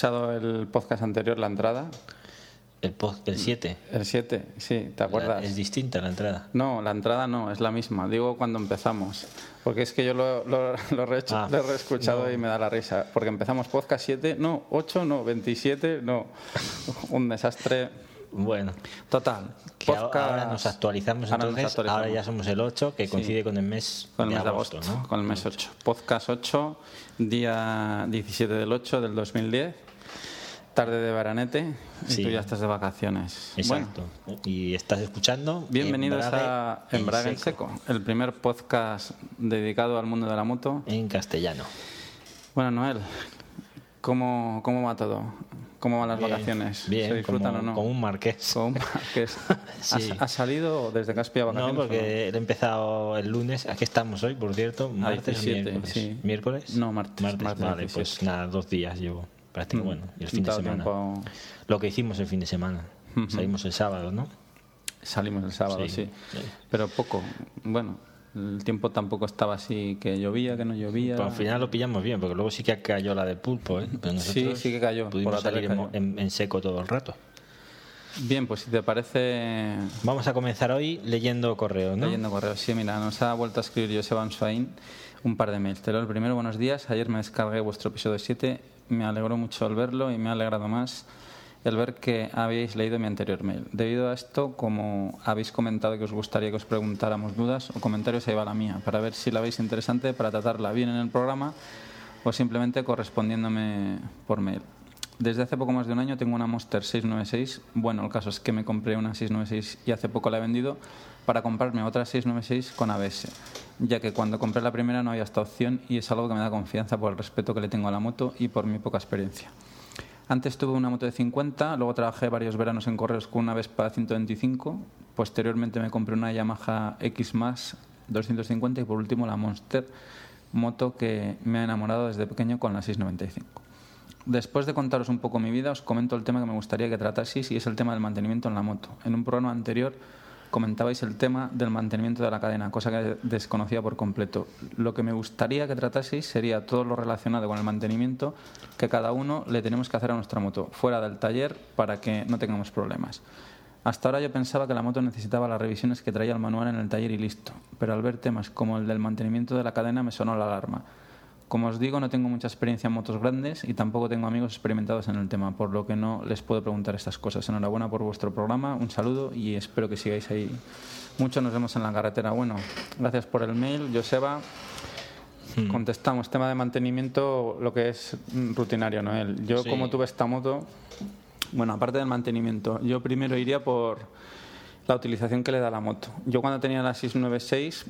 Escuchado el podcast anterior, la entrada? El 7. El 7, sí, ¿te acuerdas? Es distinta la entrada. No, la entrada no, es la misma. Digo cuando empezamos. Porque es que yo lo, lo, lo, re Ah, lo he reescuchado no. y me da la risa. Porque empezamos podcast 7, no, 8, no, 27, no. Un desastre. Bueno, Total. que ahora- ahora nos actualizamos Ahora nos entonces. actualizamos. Ahora ya somos el 8, que coincide con el mes, Con el de mes agosto, agosto, ¿no? con el mes 8. Podcast 8, día 17 del 8 del 2010. Tarde de Baranete y Sí. tú ya estás de vacaciones. Bueno, Exacto. Y estás escuchando. bienvenidos Embrague a Embrague en seco, el primer podcast dedicado al mundo de la moto. En castellano. Bueno, Noel, ¿cómo, cómo va todo? ¿Cómo van las Bien, vacaciones? Bien, ¿Se disfrutan como, o no? como un marqués. Como un marqués. Sí. ¿Has, has salido desde No, vacaciones? o porque he empezado el lunes. Aquí estamos hoy, por cierto. Martes o 17, miércoles. sí. ¿Miércoles? No, martes, martes vale, 17. pues nada, dos días llevo. Prácticamente, Mm, bueno, el fin de semana. tiempo- Lo que hicimos el fin de semana. Salimos el sábado, ¿no? Salimos el sábado, sí. Sí, sí. Pero poco. Bueno, el tiempo tampoco estaba así que llovía, que no llovía. Al final lo pillamos bien, porque luego sí que cayó la de pulpo, ¿eh? Pero Sí, sí que cayó, por Pudimos la salir en, cayó. en- en seco todo el rato. Bien, pues si te parece, Vamos a comenzar hoy leyendo correos, ¿no? leyendo correos. Sí, mira, nos ha vuelto a escribir Joseba Ansuain un par de mails. Te leo el primero, buenos días. Ayer me descargué vuestro episodio 7. Me alegró mucho el verlo y me ha alegrado más el ver que habéis leído mi anterior mail. Debido a esto, como habéis comentado que os gustaría que os preguntáramos dudas o comentarios, ahí va la mía, para ver si la veis interesante para tratarla bien en el programa o simplemente correspondiéndome por mail. Desde hace poco más de un año tengo una Monster 696. Bueno, el caso es que me compré una 696 y hace poco la he vendido para comprarme otra 696 con ABS, ya que cuando compré la primera no había esta opción y es algo que me da confianza por el respeto que le tengo a la moto y por mi poca experiencia. Antes tuve una moto de 50, luego trabajé varios veranos en correos con una Vespa 125, posteriormente me compré una Yamaha X Max 250 y por último la Monster, moto que me ha enamorado desde pequeño con la 695. Después de contaros un poco mi vida, os comento el tema que me gustaría que trataseis y es el tema del mantenimiento en la moto. En un programa anterior comentabais el tema del mantenimiento de la cadena, cosa que desconocía por completo. Lo que me gustaría que trataseis sería todo lo relacionado con el mantenimiento que cada uno le tenemos que hacer a nuestra moto, fuera del taller, para que no tengamos problemas. Hasta ahora yo pensaba que la moto necesitaba las revisiones que traía el manual en el taller y listo, pero al ver temas como el del mantenimiento de la cadena me sonó la alarma. Como os digo, no tengo mucha experiencia en motos grandes y tampoco tengo amigos experimentados en el tema, por lo que no les puedo preguntar estas cosas. Enhorabuena por vuestro programa, un saludo y espero que sigáis ahí mucho. Nos vemos en la carretera. Bueno, gracias por el mail, Joseba. Contestamos, tema de mantenimiento, lo que es rutinario, Noel. Yo, Sí. como tuve esta moto, bueno, aparte del mantenimiento, yo primero iría por la utilización que le da la moto. Yo cuando tenía la 696,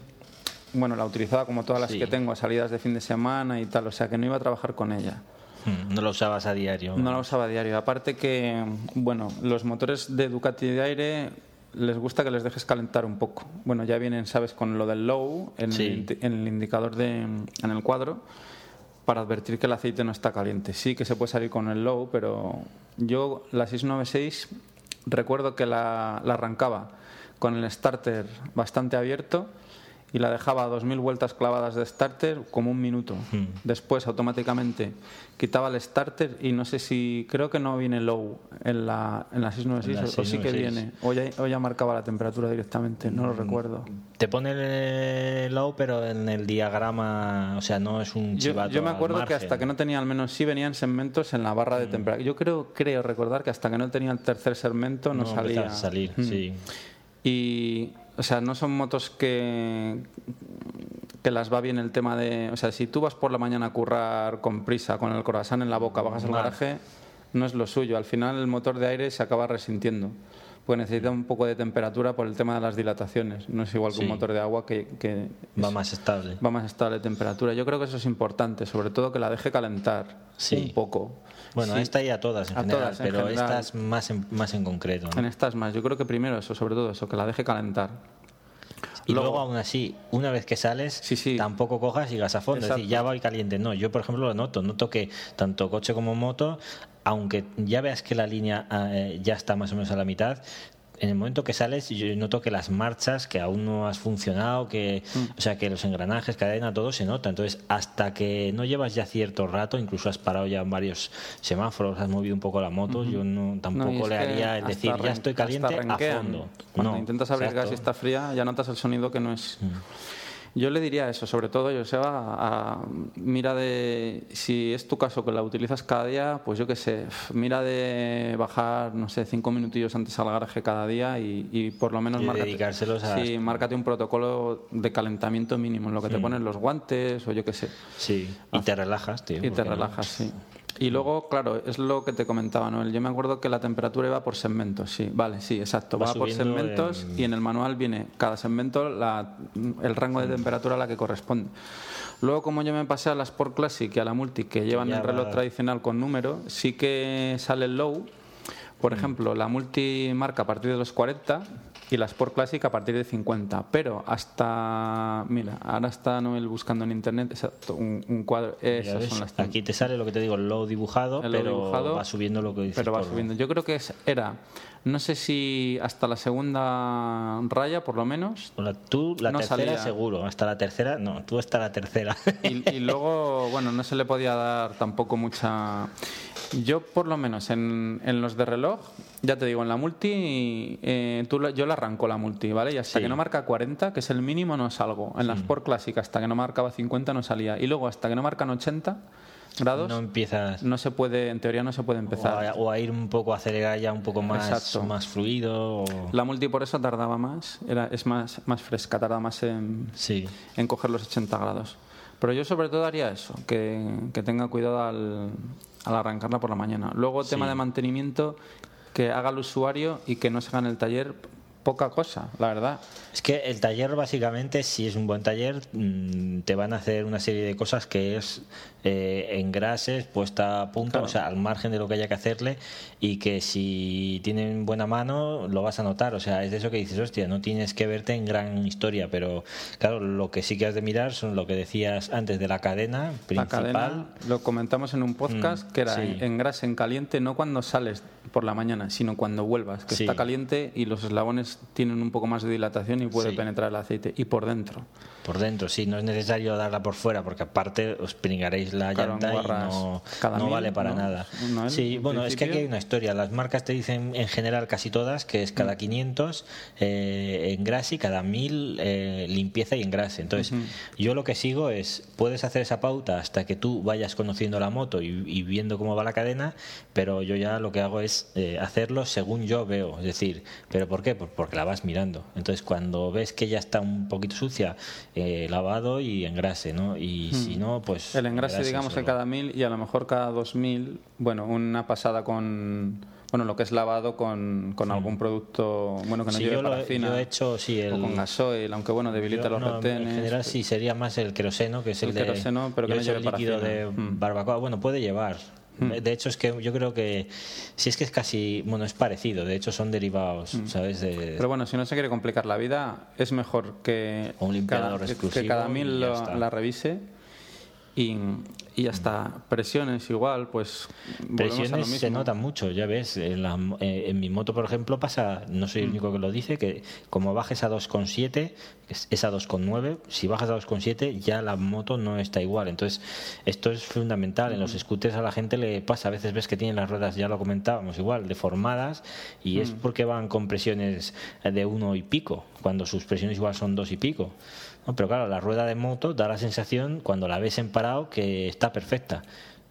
bueno, la utilizaba como todas las Sí. que tengo, a salidas de fin de semana y tal, o sea que no iba a trabajar con ella. Hmm, No lo usabas a diario. No la usaba a diario. Aparte que, bueno, los motores de Ducati de aire les gusta que les dejes calentar un poco. Bueno, ya vienen, sabes, con lo del low en, Sí. el, en el indicador de, en el cuadro para advertir que el aceite no está caliente. Sí que se puede salir con el low, pero yo la 696 recuerdo que la, la arrancaba con el starter bastante abierto y la dejaba a 2.000 vueltas clavadas de starter como un minuto. Hmm. Después automáticamente quitaba el starter y no sé si, creo que no viene low en la, en la 696 En la o, o sí que 696. viene, o ya, o ya marcaba la temperatura directamente, no lo recuerdo. Te pone el low, pero en el diagrama, o sea, no es un Yo, yo me acuerdo que hasta que no tenía al menos sí venían segmentos en la barra Mm. de temperatura. Yo creo creo recordar que hasta que no tenía el tercer segmento no, no salía. a salir, Mm. sí. Y, o sea, no son motos que, que las va bien el tema de. O sea, si tú vas por la mañana a currar con prisa, con el corazón en la boca, bajas al garaje, no es lo suyo. Al final el motor de aire se acaba resintiendo. Pues necesita un poco de temperatura por el tema de las dilataciones. No es igual que un motor de agua que, que Va es- más estable. va más estable de temperatura. Yo creo que eso es importante, sobre todo que la deje calentar Sí. un poco. Bueno, Sí. a esta y a todas en A general, todas en pero general. estas más en, más en concreto. ¿no? En estas más, yo creo que primero eso, sobre todo eso, que la deje calentar. Y Luego- luego, aún así, una vez que sales, Sí, sí. tampoco cojas y gas a fondo. Es decir, ya voy caliente. No, yo por ejemplo lo noto. Noto que tanto coche como moto, aunque ya veas que la línea eh, ya está más o menos a la mitad, en el momento que sales, yo noto que las marchas, que aún no has funcionado, que, Mm. o sea, que los engranajes, cadena, todo se nota. Entonces, hasta que no llevas ya cierto rato, incluso has parado ya en varios semáforos, has movido un poco la moto, yo no tampoco No, le haría el decir, ya estoy caliente a fondo. Cuando No, intentas abrir gas y está fría, ya notas el sonido que no es. Mm. Yo le diría eso, sobre todo, Joseba, a, a- mira de, si es tu caso que la utilizas cada día, pues yo qué sé, mira de bajar, no sé, cinco minutillos antes al garaje cada día y, y por lo menos Y márcate- dedicárselos a- sí, márcate un protocolo de calentamiento mínimo, en lo que te ponen los guantes o yo qué sé. Sí, y te relajas, tío. Y te no- relajas, sí. Y luego, claro, es lo que te comentaba, Noel. Yo me acuerdo que la temperatura iba por segmentos, sí. Vale, sí, exacto. Va Va, por segmentos en- y en el manual viene cada segmento la- el rango de temperatura a la que corresponde. Luego, como yo me pasé a la Sport Classic y a la Multi, que llevan ya el reloj va- tradicional con número, sí que sale el low. Mm. Por ejemplo, la Multi marca a partir de los 40 y la Sport Classic a partir de 50. Pero hasta. Mira, ahora está Noel buscando en internet exacto, un, un cuadro. Esas ves, son las Aquí te sale lo que te digo, el low dibujado, el pero dibujado, va subiendo lo que dices. pero va subiendo. Yo creo que es, era, no sé si hasta la segunda raya, por lo menos. Tú la No tercera salía. seguro, hasta la tercera, no, tú hasta la tercera. Y, y luego, bueno, no se le podía dar tampoco mucha. Yo, por lo menos, en, en los de reloj, ya te digo, en la multi, eh, tú yo la arranco la multi, ¿vale? Y hasta Sí. que no marca 40, que es el mínimo, no salgo. En la Sport Classic, hasta que no marcaba 50, no salía. Y luego, hasta que no marcan 80 grados, no no, empiezas se puede, en teoría, no se puede o empezar. a, o a ir un poco a acelerar ya un poco más, Exacto. más fluido. o- La multi por eso tardaba más, era, es más, más fresca, tarda más en, Sí, en coger los 80 grados. Pero yo sobre todo haría eso, que, que tenga cuidado al, al arrancarla por la mañana. Luego, tema Sí. de mantenimiento, que haga el usuario y que no se haga en el taller poca cosa, la verdad. Es que el taller básicamente, si es un buen taller, mm, te van a hacer una serie de cosas que es eh, engrases, puesta a punto, Claro. o sea, al margen de lo que haya que hacerle y que si tienen buena mano lo vas a notar. O sea, es de eso que dices, hostia, no tienes que verte en gran historia, pero claro, lo que sí que has de mirar son lo que decías antes de la cadena La principal. cadena, lo comentamos en un podcast, Mm, que era sí. en grasa en caliente, no cuando sales por la mañana, sino cuando vuelvas, que Sí. está caliente y los eslabones tienen un poco más de dilatación y puede Sí. penetrar el aceite. Y por dentro. Por dentro, sí, no es necesario darla por fuera porque aparte os pringaréis la Claro, llanta y no, no mil, vale para ¿no? nada. ¿No, él, sí, en bueno, es que aquí hay una historia. Las marcas te dicen en general casi todas que es Mm. cada 500 eh, engrase y cada 1000 eh, limpieza y engrase. Entonces, yo lo que sigo es, puedes hacer esa pauta hasta que tú vayas conociendo la moto y, y viendo cómo va la cadena, pero yo ya lo que hago es eh, hacerlo según yo veo. Es decir, ¿pero por qué? Pues porque la vas mirando. Entonces, cuando ves que ya está un poquito sucia, eh, lavado y engrase, ¿no? Y si no, pues... Hmm. El engrase, digamos solo. cada mil y a lo mejor cada dos mil, bueno, una pasada con, bueno, lo que es lavado con, con algún producto, bueno, que no Sí, lleve yo, lo, parafina yo he hecho, sí, el... o con gasoil, aunque bueno, debilita Yo- los no, retenes. En general sí, sería más el queroseno, que es el, El de... queroseno, pero que no lleve el líquido parafina. de Mm. barbacoa. Bueno, puede llevar. De hecho, es que yo creo que... Si es que es casi... Bueno, es parecido. De hecho, son derivados, ¿sabes? De, Mm. Pero bueno, si no se quiere complicar la vida, es mejor que Un cada, que- cada mil la revise Y, y hasta presiones igual, pues... volvemos a lo Presiones se notan mucho, ya ves. En, la- eh, en mi moto, por ejemplo, pasa, no soy el Mm. único que lo dice, que como bajes a 2,7, es es a 2,9, si bajas a 2,7 ya la moto no está igual. Entonces, esto es fundamental. Mm. En los scooters a la gente le pasa, a veces ves que tienen las ruedas, ya lo comentábamos igual, deformadas, y Mm. es porque van con presiones de uno y pico, cuando sus presiones igual son dos y pico. ¿No? Pero claro, la rueda de moto da la sensación, cuando la ves en parado, que está perfecta.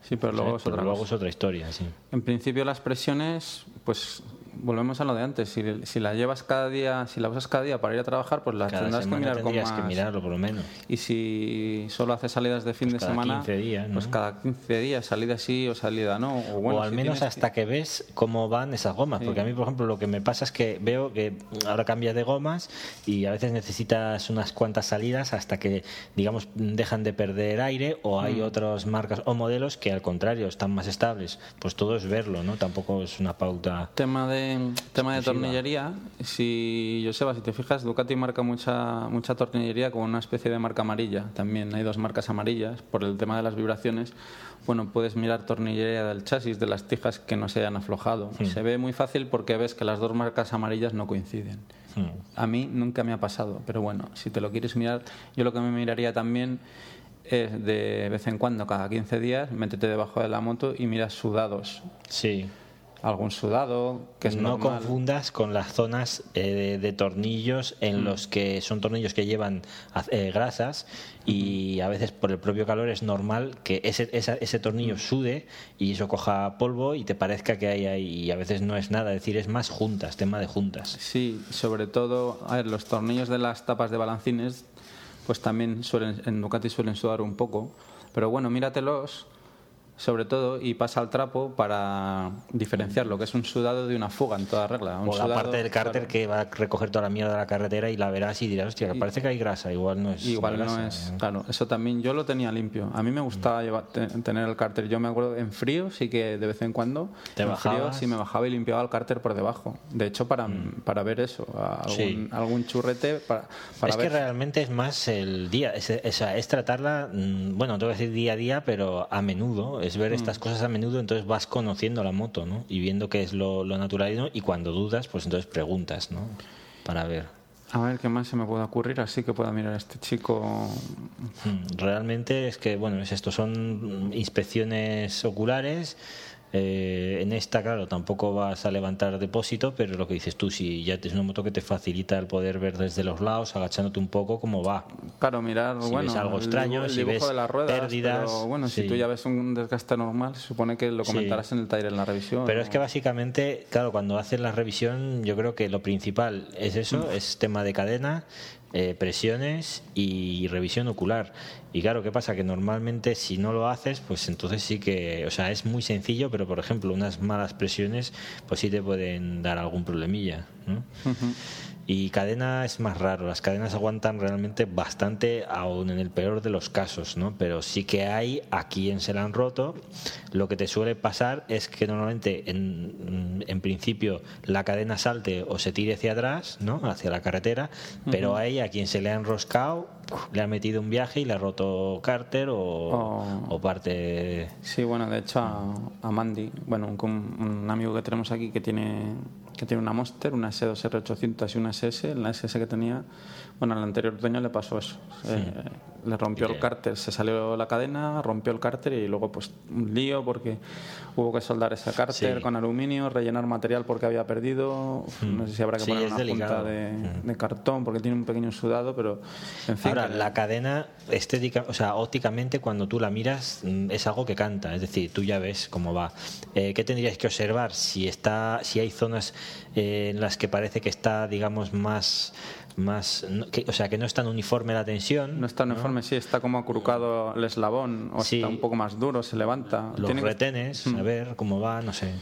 Sí, pero luego es Pero otra luego cosa. es otra historia, sí. En principio las presiones, pues volvemos a lo de antes. Si, si la llevas cada día, si la usas cada día para ir a trabajar, pues la Cada tendrás que mirar con más... que mirarlo por lo menos. Y si solo haces salidas de fin Pues de cada semana, 15 días, ¿no? pues cada 15 días, salida sí o salida no. O, bueno, o al si menos tienes hasta que ves cómo van esas gomas. Sí. Porque a mí, por ejemplo, lo que me pasa es que veo que ahora cambias de gomas y a veces necesitas unas cuantas salidas hasta que, digamos, dejan de perder aire o Mm. hay otras marcas o modelos que al contrario están más estables. Pues todo es verlo, ¿no? Tampoco es una pauta. Tema de tema de tornillería, si Joseba, si te fijas, Ducati marca mucha mucha tornillería con una especie de marca amarilla. También hay dos marcas amarillas por el tema de las vibraciones. Bueno, puedes mirar tornillería del chasis, de las tijas que no se hayan aflojado. Se ve muy fácil porque ves que las dos marcas amarillas no coinciden. A mí nunca me ha pasado, pero bueno, si te lo quieres mirar, yo lo que me miraría también es de vez en cuando, cada 15 días, métete debajo de la moto y miras sudados. Sí. Algún sudado, que es no normal. confundas con las zonas eh, de, de tornillos en los que son tornillos que llevan eh, grasas y a veces por el propio calor es normal que ese, esa- ese tornillo sude y eso coja polvo y te parezca que hay ahí y a veces no es nada, es decir, es más juntas, tema de juntas. Sí, sobre todo, a ver, los tornillos de las tapas de balancines, pues también suelen, en Ducati suelen sudar un poco. Pero bueno, míratelos, sobre todo, y pasa al trapo para diferenciar lo que es un sudado de una fuga en toda regla. Un O la sudado, parte del cárter claro, que va a recoger toda la mierda de la carretera y la verás y dirás, hostia, Y- parece que hay grasa, igual no es. Igual no grasa, es, ¿eh? claro, eso también yo lo tenía limpio. A mí me gustaba llevar- te- tener el cárter. Yo me acuerdo en frío, sí que de vez en cuando, ¿Te en frío sí me bajaba y limpiaba el cárter por debajo. De hecho, para, para ver eso, algún, Sí. algún churrete, para, para es ver. que realmente es más el día, es, es- es tratarla, mm, bueno, no te voy a decir día a día, pero a menudo, es Mm. ver estas cosas a menudo, entonces vas conociendo la moto, ¿no? Y viendo qué es lo, lo natural y no, y cuando dudas, pues entonces preguntas, ¿no? Para ver. A ver qué más se me puede ocurrir, así que pueda mirar a este chico. Mm, Realmente es que, bueno, es esto, son inspecciones oculares. Eh, en esta, claro, tampoco vas a levantar depósito, pero lo que dices tú, si ya es una moto que te facilita el poder ver desde los lados, agachándote un poco cómo va. Claro, mirar, Si bueno, ves algo el extraño, dibujo- el si dibujo ves de las ruedas, pérdidas, pero bueno, si tú ya ves un desgaste normal, se supone que lo Sí. comentarás en el taller en la revisión. Pero es que básicamente, claro, cuando haces la revisión, yo creo que lo principal es eso, es tema de cadena, eh, presiones y revisión ocular. Y claro, ¿qué pasa? Que normalmente si no lo haces, pues entonces sí que, o sea, es muy sencillo, pero por ejemplo, unas malas presiones, pues sí te pueden dar algún problemilla, Y cadena es más raro, las cadenas aguantan realmente bastante, aún en el peor de los casos, ¿no? Pero sí que hay a quien se la han roto. Lo que te suele pasar es que normalmente, en, en principio, la cadena salte o se tire hacia atrás, ¿no? Hacia la carretera, pero hay a quien se le ha enroscado, le ha metido un viaje y le ha roto cárter o, O- o parte. Sí, bueno, de hecho a, a Mandy, bueno, un amigo que tenemos aquí que tiene que tiene una Monster, una S2R800 y una SS, la SS que tenía, bueno, al anterior dueño le pasó eso. Eh, le rompió ¿Y el cárter, se salió la cadena, rompió el cárter y luego pues un lío porque hubo que soldar ese cárter Sí. con aluminio, rellenar material porque había perdido, Uf, no sé si habrá que Sí, poner una delicado. punta de, de cartón porque tiene un pequeño sudado, pero en fin. Ahora, la cadena estética, o sea, ópticamente cuando tú la miras mm, es algo que canta, es decir, tú ya ves cómo va. Eh, ¿Qué tendrías que observar? Si está, si hay zonas eh, en las que parece que está, digamos, más, más, no- que- o sea, que no es tan uniforme la tensión. No está uniforme, sí, está como acurrucado el eslabón, o Sí. está un poco más duro, se levanta. Los Tiene que- retenes, a ver cómo va, no sé.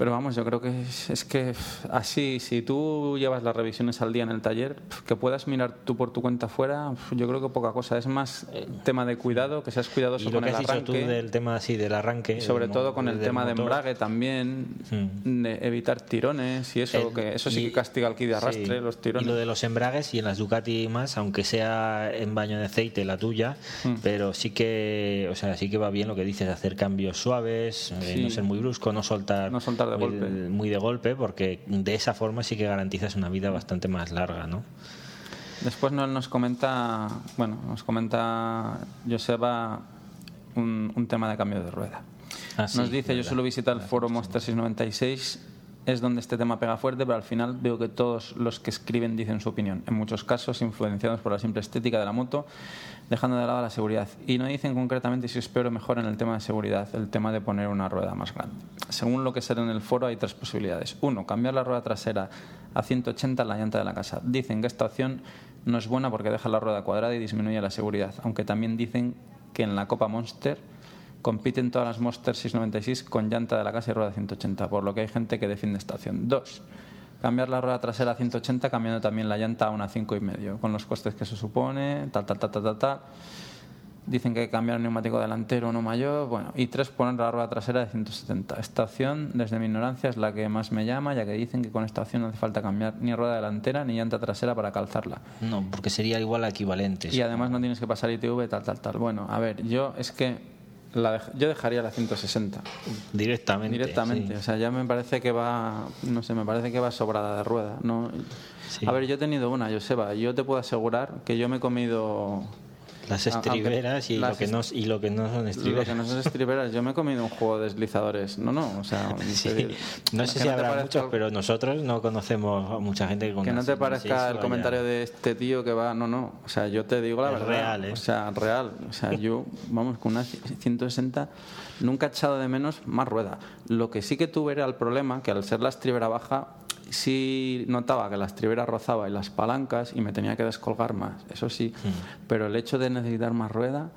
Pero vamos, yo creo que es, es que así, si tú llevas las revisiones al día en el taller, que puedas mirar tú por tu cuenta fuera, yo creo que poca cosa. Es más eh, tema de cuidado, que seas cuidadoso Y lo con que el has dicho arranque. tú del tema así del arranque. y sobre del todo con el tema de embrague también, Mm. de evitar tirones y eso, El- que eso sí y- que castiga el kit de arrastre, sí. los tirones. Y lo de los embragues y en las Ducati más, aunque sea en baño de aceite la tuya, Mm. pero sí que, o sea, sí que va bien lo que dices, hacer cambios suaves, eh, no ser muy brusco, no soltar, No soltar de muy, golpe. muy de golpe, porque de esa forma sí que garantizas una vida bastante más larga, ¿no? Después Noel nos comenta, bueno, nos comenta Joseba un, un tema de cambio de rueda. Ah, sí, nos dice, yo verdad. suelo visitar el foro Monster 696, es donde este tema pega fuerte, pero al final veo que todos los que escriben dicen su opinión, en muchos casos influenciados por la simple estética de la moto, dejando de lado la seguridad. Y no dicen concretamente si es peor o mejor en el tema de seguridad, el tema de poner una rueda más grande. Según lo que sale en el foro hay tres posibilidades. Uno, cambiar la rueda trasera a 180 en la llanta de la casa. Dicen que esta opción no es buena porque deja la rueda cuadrada y disminuye la seguridad, aunque también dicen que en la Copa Monster compiten todas las Monster 696 con llanta de la casa y rueda 180, por lo que hay gente que defiende esta opción. Dos, cambiar la rueda trasera a 180 cambiando también la llanta a una 5,5, con los costes que eso supone, tal, tal, tal, tal, tal, tal. Dicen que hay que cambiar el neumático delantero no mayor. Bueno, y tres, poner la rueda trasera de 170. Esta opción, desde mi ignorancia, es la que más me llama, ya que dicen que con esta opción no hace falta cambiar ni rueda delantera ni llanta trasera para calzarla. No, porque sería igual a equivalentes. Y además no tienes que pasar ITV, tal, tal, tal. Bueno, a ver, yo es que la dej- yo dejaría la 160 Directamente. directamente. sí. O sea, ya me parece que va, no sé, me parece que va sobrada de rueda. No, Sí. A ver, yo he tenido una, Joseba. Yo te puedo asegurar que yo me he comido Las a- aunque estriberas y, lo que no, y lo que no son lo estriberas. que no son estriberas, yo me he comido un juego de deslizadores. No, no, o sea, Sí. No sé si te habrá muchos, pero nosotros no conocemos a mucha gente que con que no te 696 parezca el vaya- comentario de este tío que va, no, no, o sea, yo te digo la Es verdad, real, ¿eh? o sea, real, o sea, yo, vamos, con una 160 nunca he echado de menos más rueda. Lo que sí que tuve era el problema que al ser la estribera baja sí notaba que la estribera rozaba y las palancas y me tenía que descolgar más, eso sí, Hmm. pero el hecho de necesitar más rueda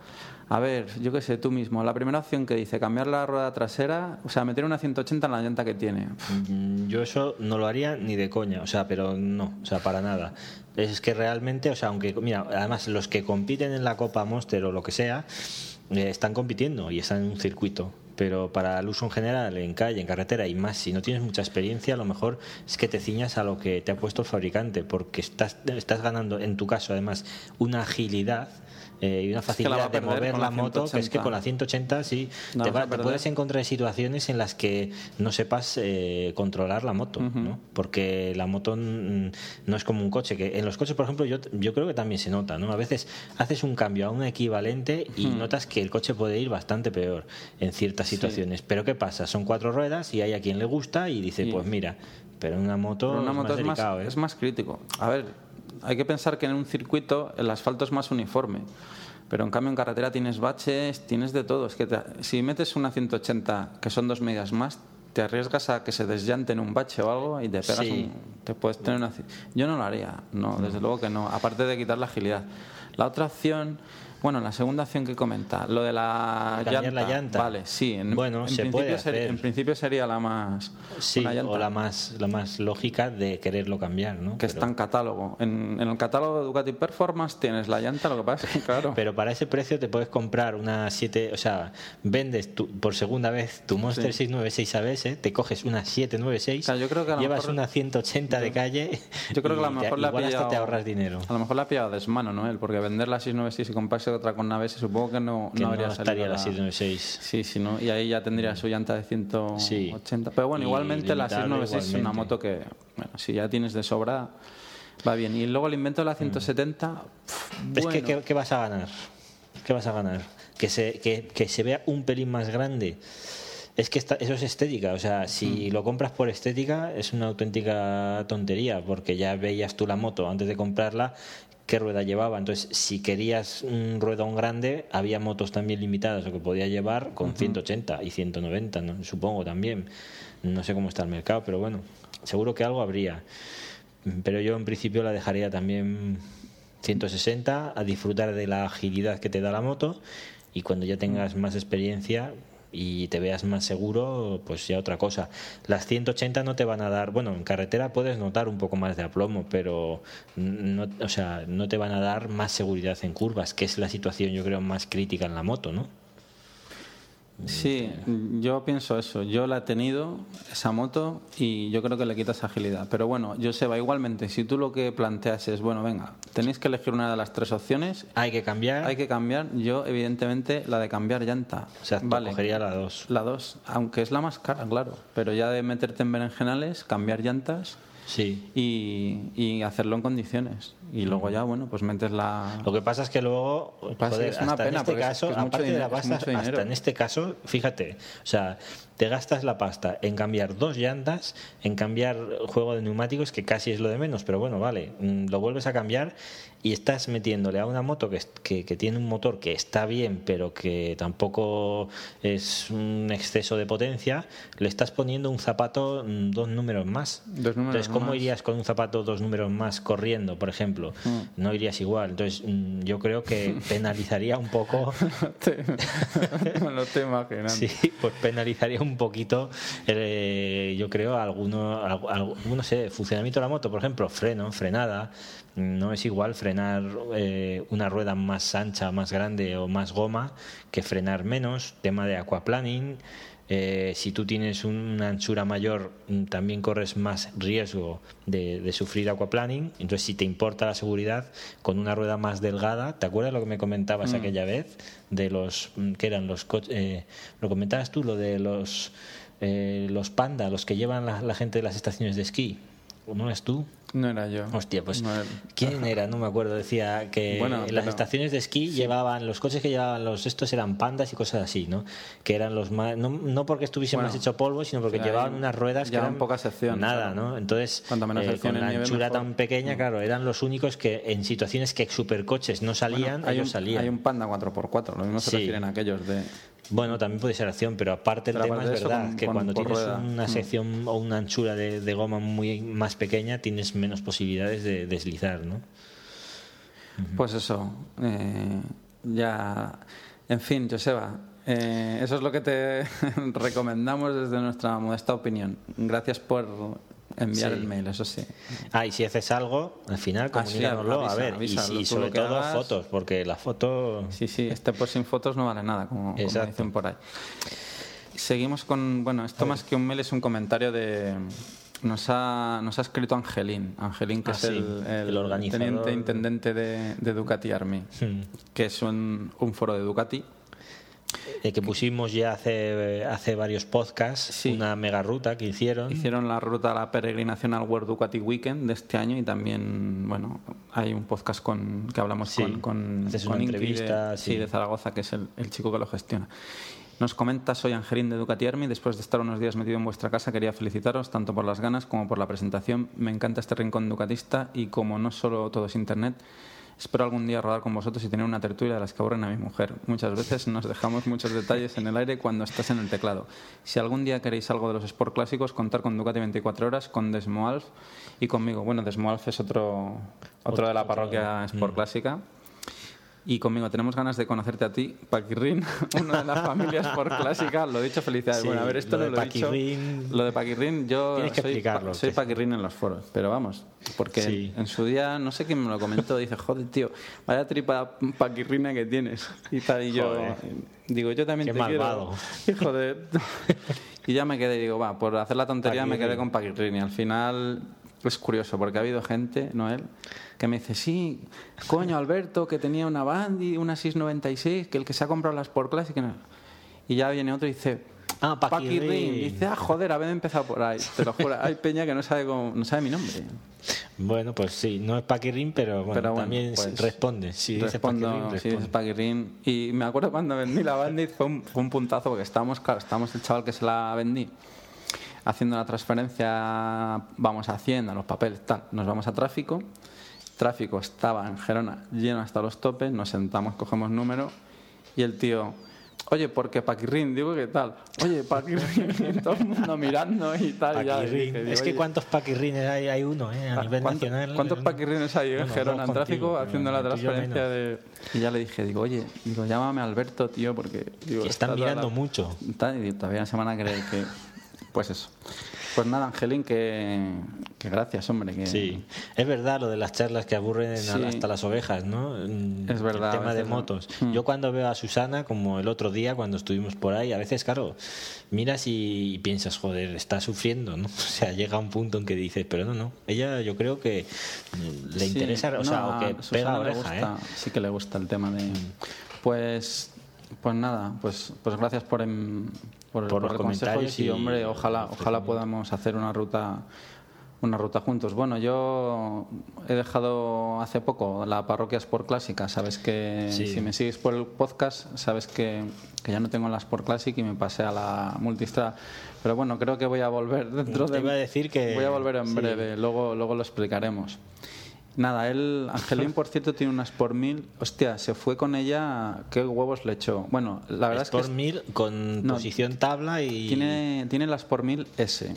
a ver, yo qué sé, tú mismo. La primera opción que dice cambiar la rueda trasera, o sea, meter una 180 en la llanta que tiene. Mm, Yo eso no lo haría ni de coña, o sea, pero no, o sea, para nada. Es que realmente, o sea, aunque, mira, además los que compiten en la Copa Monster o lo que sea, eh, están compitiendo y están en un circuito. Pero para el uso en general, en calle, en carretera y más, si no tienes mucha experiencia, a lo mejor es que te ciñas a lo que te ha puesto el fabricante, porque estás, estás ganando, en tu caso, además, una agilidad. Eh, y una facilidad de mover la la moto, que es que 180. con la 180 sí, te, va- te puedes encontrar en situaciones en las que no sepas eh, controlar la moto, ¿no? Porque la moto no es como un coche, que en los coches, por ejemplo, yo, yo creo que también se nota, ¿no? A veces haces un cambio a un equivalente y notas que el coche puede ir bastante peor en ciertas situaciones. Pero ¿qué pasa? Son cuatro ruedas y hay a quien le gusta y dice, Sí. pues mira, pero en una moto, Pero una es moto más es, más, delicado, ¿eh? es más crítico. A ver, hay que pensar que en un circuito el asfalto es más uniforme. Pero en cambio en carretera tienes baches, tienes de todo. Es que te- si metes una 180, que son dos medidas más, te arriesgas a que se desllante en un bache o algo y te pegas Sí. un- te puedes tener una yo no lo haría no desde luego que no aparte de quitar la agilidad la otra opción bueno la segunda opción que comenta lo de la Cambiar llanta, la llanta. vale sí en, Bueno, en se principio puede sería, hacer. en principio sería la más Sí, o la más, la más lógica de quererlo cambiar, ¿no? que Pero- está en catálogo en, en el catálogo de Ducati Performance tienes la llanta lo que pasa es que claro Pero para ese precio te puedes comprar una 7, o sea, vendes tu- por segunda vez tu Monster 696 ABS, te coges una 796, O sea, yo creo que a llevas mejor- una 180 de calle. Yo creo que a lo te- mejor le ha igual hasta pillado, te ahorras dinero. A lo mejor le ha pillado desmano, ¿no? Porque vender la 696 y comprarse otra con una ABS supongo que no, Que no no habría estaría salido la 796. Sí, sí, ¿no? Y ahí ya tendría su llanta de 180. Pero bueno, Y igualmente la limitable 696 es una moto que, bueno, si ya tienes de sobra, va bien. Y luego el invento de la 170, pff, Mm. Es que, ¿qué, qué vas a ganar? ¿Qué vas a ganar? ¿Que se, que, que se vea un pelín más grande? Es que esta- eso es estética, o sea, si Mm. lo compras por estética es una auténtica tontería, porque ya veías tú la moto antes de comprarla, qué rueda llevaba. Entonces, si querías un ruedón grande, había motos también limitadas, lo que podía llevar con 180 y 190, ¿no? supongo también. No sé cómo está el mercado, pero bueno, seguro que algo habría. Pero yo en principio la dejaría también 160 a disfrutar de la agilidad que te da la moto y cuando ya tengas más experiencia y te veas más seguro, pues ya otra cosa. Las 180 no te van a dar, bueno, en carretera puedes notar un poco más de aplomo, pero no, o sea, no te van a dar más seguridad en curvas, que es la situación yo creo más crítica en la moto, ¿no? Sí, yo pienso eso. Yo la he tenido, esa moto, y yo creo que le quitas agilidad. Pero bueno, yo va igualmente, si tú lo que planteas es, bueno, venga, tenéis que elegir una de las tres opciones. Hay que cambiar. Hay que cambiar. Yo, evidentemente, la de cambiar llanta. O sea, vale. cogería la dos. La dos, aunque es la más cara, claro. Pero ya de meterte en berenjenales, cambiar llantas sí. y, hacerlo en condiciones. Y luego ya, bueno, pues metes la... Lo que pasa es que luego, joder, es una pena, en este caso, aparte de la pasta, hasta en este caso, fíjate, o sea, te gastas la pasta en cambiar dos llantas, en cambiar juego de neumáticos, que casi es lo de menos, pero bueno, vale, mm, lo vuelves a cambiar y estás metiéndole a una moto que, que, tiene un motor que está bien, pero que tampoco es un exceso de potencia, le estás poniendo un zapato mm, dos números más. Entonces, ¿cómo irías con un zapato dos números más corriendo, por ejemplo? Mm. No irías igual. Entonces, mm, yo creo que penalizaría un poco. no te imaginas. Sí, pues penalizaría un poquito, eh, yo creo, alguno, alguno, sé, funcionamiento de la moto, por ejemplo, freno, frenada, no es igual frenar eh, una rueda más ancha, más grande o más goma que frenar menos. Tema de aquaplaning. Eh, si tú tienes una anchura mayor, mm, también corres más riesgo de, sufrir aquaplaning. Entonces, si te importa la seguridad, con una rueda más delgada, ¿te acuerdas lo que me comentabas mm. aquella vez? De los, mm, que eran los coches, eh, lo comentabas tú, lo de los, los panda, los que llevan la gente de las estaciones de esquí. ¿No es tú? No era yo. Hostia, pues ¿quién era? No me acuerdo. Decía que en las estaciones de esquí llevaban, los coches que llevaban los estos eran pandas y cosas así, ¿no? Que eran los más, no, porque estuviesen más hecho polvo, sino porque llevaban unas ruedas que eran poca sección. Nada, ¿no? Entonces, eh, con la anchura tan pequeña, mm. claro, eran los únicos que en situaciones que supercoches no salían, ellos salían. Hay un panda 4x4, lo mismo se refieren a aquellos de bueno, también puede ser acción, pero aparte el tema es verdad que cuando tienes una mm. sección o una anchura de, goma muy más pequeña tienes menos posibilidades de deslizar, ¿no? Pues eso, eh, ya, en fin, Joseba, eh, eso es lo que te recomendamos desde nuestra modesta opinión. Gracias por enviar el mail, eso sí. Ah, y si haces algo, al final ah, comunícanoslo, a ver, y, sobre todo fotos, porque la foto... Sí, sí, este pues sin fotos no vale nada, como, dicen por ahí. Seguimos con, bueno, esto más que un mail es un comentario de... Nos ha, nos ha escrito Angelín, Angelín que ah, es el, el, teniente intendente de, de Ducati Army, hmm. que es un, un foro de Ducati que pusimos ya hace, hace varios podcasts, una mega ruta que hicieron. Hicieron la ruta a la peregrinación al World Ducati Weekend de este año y también, bueno, hay un podcast con que hablamos con, con, con entrevista, de, sí. de Zaragoza, que es el, el chico que lo gestiona. Nos comenta, soy Angelín de Ducati Army. Después de estar unos días metido en vuestra casa, quería felicitaros tanto por las ganas como por la presentación. Me encanta este rincón ducatista y como no solo todo es internet, Espero algún día rodar con vosotros y tener una tertulia de las que aburren a mi mujer. Muchas veces nos dejamos muchos detalles en el aire cuando estás en el teclado. Si algún día queréis algo de los Sport clásicos, contar con Ducati 24 horas, con Desmoalf y conmigo. Bueno, Desmoalf es otro, otro de la parroquia Sport mm. Y conmigo tenemos ganas de conocerte a ti, Paquirrin, una de las familias por clásica. Lo he dicho, felicidades. bueno, a ver, esto lo, lo he dicho. Lo de Paquirrin, yo soy, soy Paquirrin en los foros, pero vamos, porque en su día, no sé quién me lo comentó, dice, joder, tío, vaya tripa paquirrina que tienes. Y tal, y yo digo, yo también Qué te malvado. quiero. Hijo de... y ya me quedé, digo, va, por hacer la tontería me quedé con Paquirrin. Y al final es curioso, porque ha habido gente, Noel, que me dice, sí, coño, Alberto, que tenía una Bandy, una 696, que el que se ha comprado las por Classic. Y ya viene otro y dice, ah, Paki, Ring. Dice, ah, joder, haber empezado por ahí. Te lo juro, hay peña que no sabe, no sabe mi nombre. Bueno, pues sí, no es Paki Ring, pero, bueno, también pues responde. Sí, respondo, dice Paki Ring, Y me acuerdo cuando vendí la Bandy, fue un, fue un puntazo, porque estábamos, claro, estábamos el chaval que se la vendí haciendo la transferencia, vamos a Hacienda, los papeles, tal, nos vamos a tráfico. Tráfico estaba en Gerona lleno hasta los topes, nos sentamos, cogemos número y el tío, oye, porque Paquirrin, digo, ¿qué tal? Oye, Paquirrin, todo el mundo mirando y tal. Ya, es que ¿cuántos Paquirrines hay? Hay uno, ¿eh? A nivel nacional. ¿Cuántos Paquirrines hay en Gerona, en tráfico, haciendo la transferencia de... Y ya le dije, digo, oye, digo, llámame Alberto, tío, porque... Digo, están mirando mucho. y todavía se van a creer que... Pues eso. Pues nada, Angelín, que, gracias, hombre. Que... Sí, es verdad lo de las charlas que aburren hasta las ovejas, ¿no? Es verdad. El tema de motos. Mm. Yo cuando veo a Susana, como el otro día cuando estuvimos por ahí, a veces, claro, miras y piensas, joder, está sufriendo, ¿no? O sea, llega un punto en que dices, pero no, no. Ella yo creo que le interesa, o sea, o que pega oreja, ¿eh? Sí que le gusta el tema de... Pues pues nada, pues, pues gracias por, em, por, los comentarios y, hombre, ojalá, ojalá podamos hacer una ruta una ruta juntos. Bueno, yo he dejado hace poco la parroquia Sport Clásica. Sabes que si me sigues por el podcast, sabes que, que, ya no tengo la Sport Classic y me pasé a la Multistrada. Pero bueno, creo que voy a volver dentro de. Iba a decir que. Voy a volver en breve, luego, luego lo explicaremos. Nada, él, Angelín, por cierto, tiene unas por mil. Hostia, se fue con ella, qué huevos le echó. Bueno, la verdad es, que. Por mil con posición tabla y. Tiene, tiene las por mil S,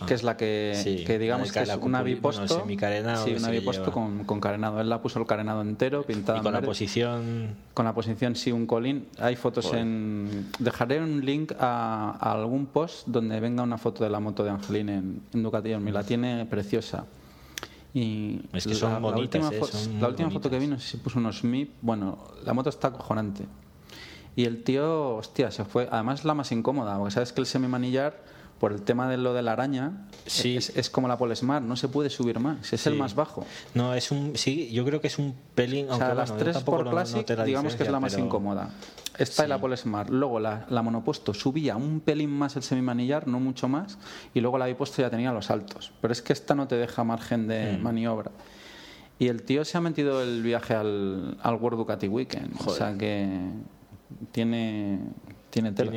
ah. que es la que, que digamos que es una biposto. sí, una biposto con, con, carenado. Él la puso el carenado entero, pintado. Y con la posición. Con la posición, sí, un colín. Hay fotos en. Dejaré un link a, algún post donde venga una foto de la moto de Angelín en, en Ducati. Me la tiene preciosa. Y es que son la, bonitas, la última, foto que vino se puso unos MIP. Bueno, la moto está acojonante. Y el tío, hostia, se fue. Además, es la más incómoda, porque sabes que el semi-manillar por el tema de lo de la araña, sí. es, como la Polesmar, no se puede subir más, es el más bajo. No, es un, sí, yo creo que es un pelín. O sea, las tres por Classic, digamos que es la más incómoda. Esta la Polesmar. Luego la, la, monopuesto subía un pelín más el semimanillar, no mucho más, y luego la bipuesto ya tenía los altos. Pero es que esta no te deja margen de mm. maniobra. Y el tío se ha metido el viaje al, al World Ducati Weekend. O sea que tiene, tiene tela.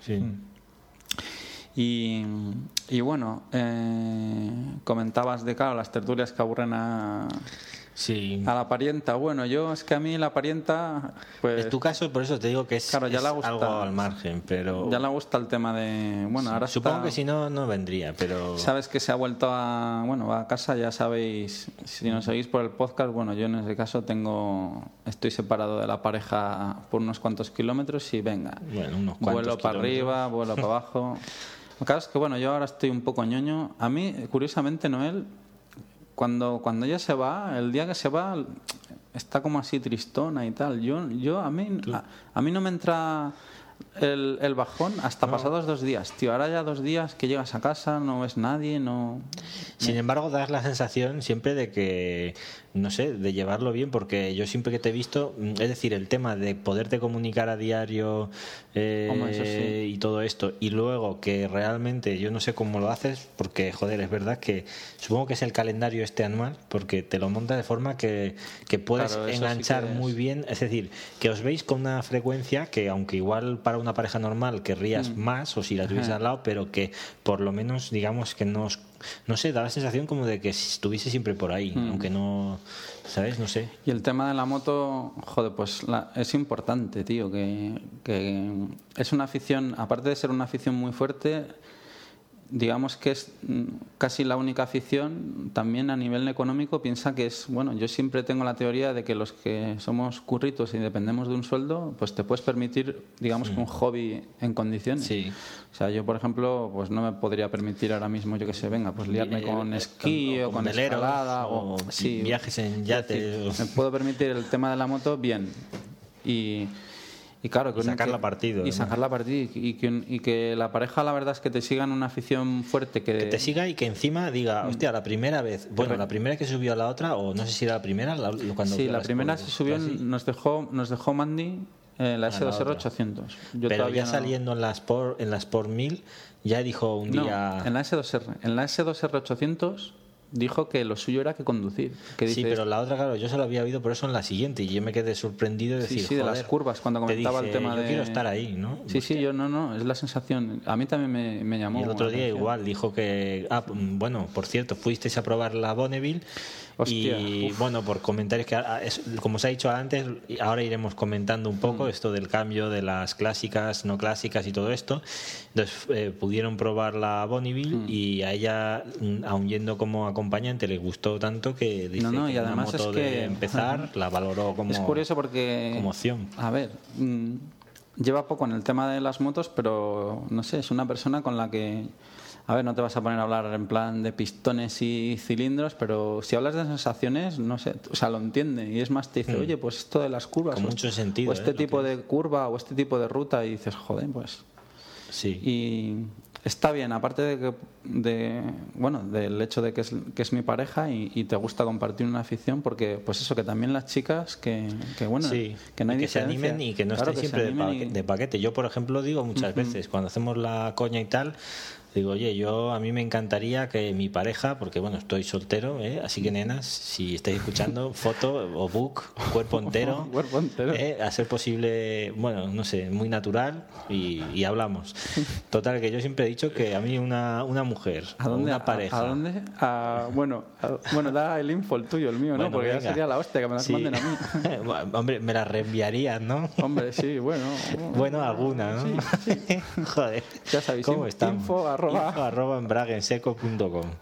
sí. Mm. Y, y bueno, eh, comentabas de, claro, las tertulias que aburren a, Sí. A la parienta, bueno, yo es que a mí la parienta, pues... En tu caso, por eso te digo que es, claro, ya gusta, algo al margen, pero... Ya le gusta el tema de... Bueno, ahora Supongo que si no, no vendría, pero... Sabes que se ha vuelto a... Bueno, a casa, ya sabéis, si nos seguís por el podcast, bueno, yo en ese caso tengo... Estoy separado de la pareja por unos cuantos kilómetros y venga. Bueno, unos cuantos Vuelo para arriba, vuelo para abajo... El caso es que, bueno, yo ahora estoy un poco ñoño. A mí, curiosamente, Noel, cuando, cuando ella se va, el día que se va, está como así tristona y tal. Yo, yo a mí, a, mí no me entra el, el bajón hasta pasados dos días, tío. Ahora ya dos días que llegas a casa, no ves nadie, no. Sin embargo, das la sensación siempre de que no sé, de llevarlo bien, porque yo siempre que te he visto, mm, es decir, el tema de poderte comunicar a diario eh, y todo esto, y luego que realmente yo no sé cómo lo haces, porque joder, es verdad que supongo que es el calendario este anual, porque te lo monta de forma que, que puedes enganchar muy bien, es decir, que os veis con una frecuencia que aunque igual para una pareja normal querrías mm. más, o si la tuvieses al lado, pero que por lo menos digamos que no os no sé, da la sensación como de que estuviese siempre por ahí, mm. aunque no, ¿sabes? No sé. Y el tema de la moto, joder, pues es importante, tío, que, que es una afición, aparte de ser una afición muy fuerte, digamos que es mm, casi la única afición, también a nivel económico piensa que es, bueno, yo siempre tengo la teoría de que los que somos curritos y dependemos de un sueldo, pues te puedes permitir, digamos, un hobby en condiciones. Sí. O sea, yo, por ejemplo, pues no me podría permitir ahora mismo, yo que sé, venga, pues liarme con esquí o, con escalada o, viajes en yate. me puedo permitir el tema de la moto bien. Y y claro, que sacarla partido. Y sacarla partido. Y que, y que la pareja, la verdad es que te siga en una afición fuerte. Que, que te siga y que encima diga, mm. hostia, la primera vez, bueno, la primera que subió a la otra, o no sé si era la primera, cuando Sí, la primera se subió, nos dejó, nos dejó Mandy eh, la S2R 800. Yo Pero ya saliendo en las por en las por 1000 ya dijo un día en la S2R, en la S2R 800 dijo que lo suyo era que conducir. Que sí, pero la otra, claro, yo se lo había oído por eso en la siguiente y yo me quedé sorprendido de decir, sí, de las curvas, cuando comentaba el tema de... quiero estar ahí, ¿no? Sí, sí, yo no, no, es la sensación. A mí también me, me llamó. Y el otro día igual dijo que, ah, bueno, por cierto, fuisteis a probar la Bonneville y bueno, por comentarios que, como os ha dicho antes, ahora iremos comentando un poco mm. esto del cambio de las clásicas, no clásicas y todo esto. Entonces eh, pudieron probar la Bonneville mm. y a ella, mm, aun yendo como acompañante, le gustó tanto que dice no, y además es que empezar la valoró como, es curioso porque, como opción. A ver lleva poco en el tema de las motos, pero no sé, es una persona con la que, a ver, no te vas a poner a hablar en plan de pistones y cilindros, pero si hablas de sensaciones, no sé, o sea, lo entiende y es más, te dice, hmm. oye, pues esto de las curvas, Con mucho sentido, o este ¿eh? tipo de curva o este tipo de ruta y dices, joder, pues. Sí. Y está bien, aparte de que, de, bueno, del hecho de que es, que es mi pareja y, te gusta compartir una afición, porque, pues eso, que también las chicas, que, que bueno, que nadie que se animen y que no estén siempre de, paquete. Yo, por ejemplo, digo muchas veces, cuando hacemos la coña y tal, Digo, oye, yo a mí me encantaría que mi pareja, porque bueno, estoy soltero, ¿eh? así que nenas, si estáis escuchando, foto o book, cuerpo entero, cuerpo entero. ¿eh? a ser posible, bueno, no sé, muy natural y, hablamos. Total, que yo siempre he dicho que a mí una, una mujer, ¿A dónde, una pareja. ¿A, dónde? bueno, bueno, da el info el tuyo, el mío, ¿no? Porque ya sería la hostia que me las manden a mí. Hombre, me la reenviarías, ¿no? Hombre, sí, bueno. bueno, alguna, ¿no? Joder. Ya sabéis, ¿Cómo info, arroba,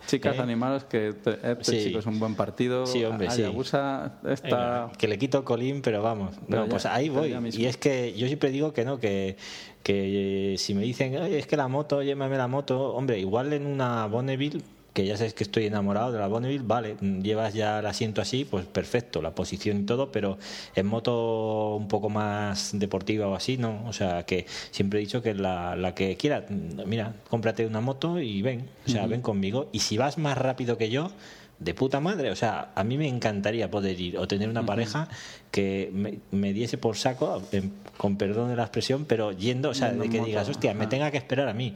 Chicas, ¿eh? animados, que este chico es un buen partido. Sí, hombre, sí. está... que le quito colín, pero vamos. no, pues ahí voy. Y es que yo siempre digo que no, que que si me dicen, es que la moto, llévame la moto, hombre, igual en una Bonneville que ya sabes que estoy enamorado de la Bonneville, vale, llevas ya el asiento así, pues perfecto, la posición y todo, pero en moto un poco más deportiva o así, no. O sea, que siempre he dicho que la, la que quiera, mira, cómprate una moto y ven, o sea, ven conmigo. Y si vas más rápido que yo, de puta madre. O sea, a mí me encantaría poder ir o tener una pareja que me, diese por saco, con perdón de la expresión, pero yendo, o sea, de que digas, hostia, me tenga que esperar a mí.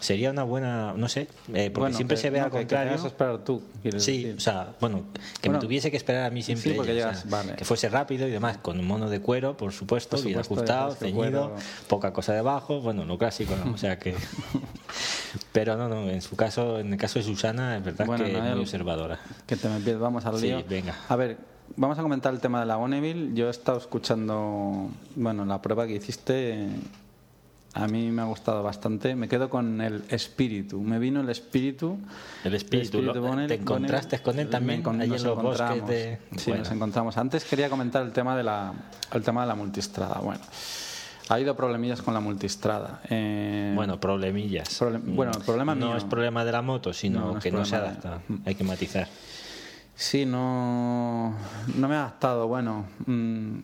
Sería una buena, no sé, eh, porque siempre se ve al contrario. Que esperar tú, sí, o sea, bueno, que me tuviese que esperar a mí siempre. Que fuese rápido y demás, con un mono de cuero, por supuesto, bien ajustado, ceñido, poca cosa debajo, bueno, no clásico, o sea que. pero no, no, en su caso, en el caso de Susana, es verdad que es muy observadora. Que te me vamos al lío. Sí, venga. A ver, vamos a comentar el tema de la Bonneville. Yo he estado escuchando, bueno, la prueba que hiciste. A mí me ha gustado bastante. Me quedo con el espíritu. Me vino el espíritu. El espíritu. ¿Te encontraste con él también con, en los bosques de... Sí, nos encontramos. Antes quería comentar el tema de la, el tema de la multistrada. Bueno. Ha habido problemillas con la multistrada. Eh, bueno, problemillas. bueno, el problema no es problema de la moto, sino que no se adapta. Hay que matizar. Sí, no, no me ha adaptado. Bueno, mm,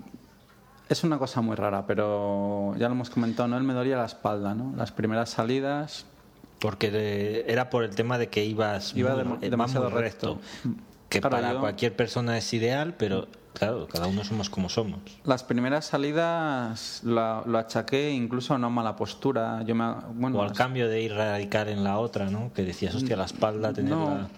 es una cosa muy rara, pero ya lo hemos comentado, ¿no? Él me dolía la espalda, ¿no? Las primeras salidas... Porque era por el tema de que ibas Iba demasiado recto. Que para cualquier persona es ideal, pero claro, cada uno somos como somos. Las primeras salidas lo, achaqué incluso a una mala postura. Yo me, bueno, o al cambio de ir radical en la otra, ¿no? Que decías, hostia, la espalda, tenerla...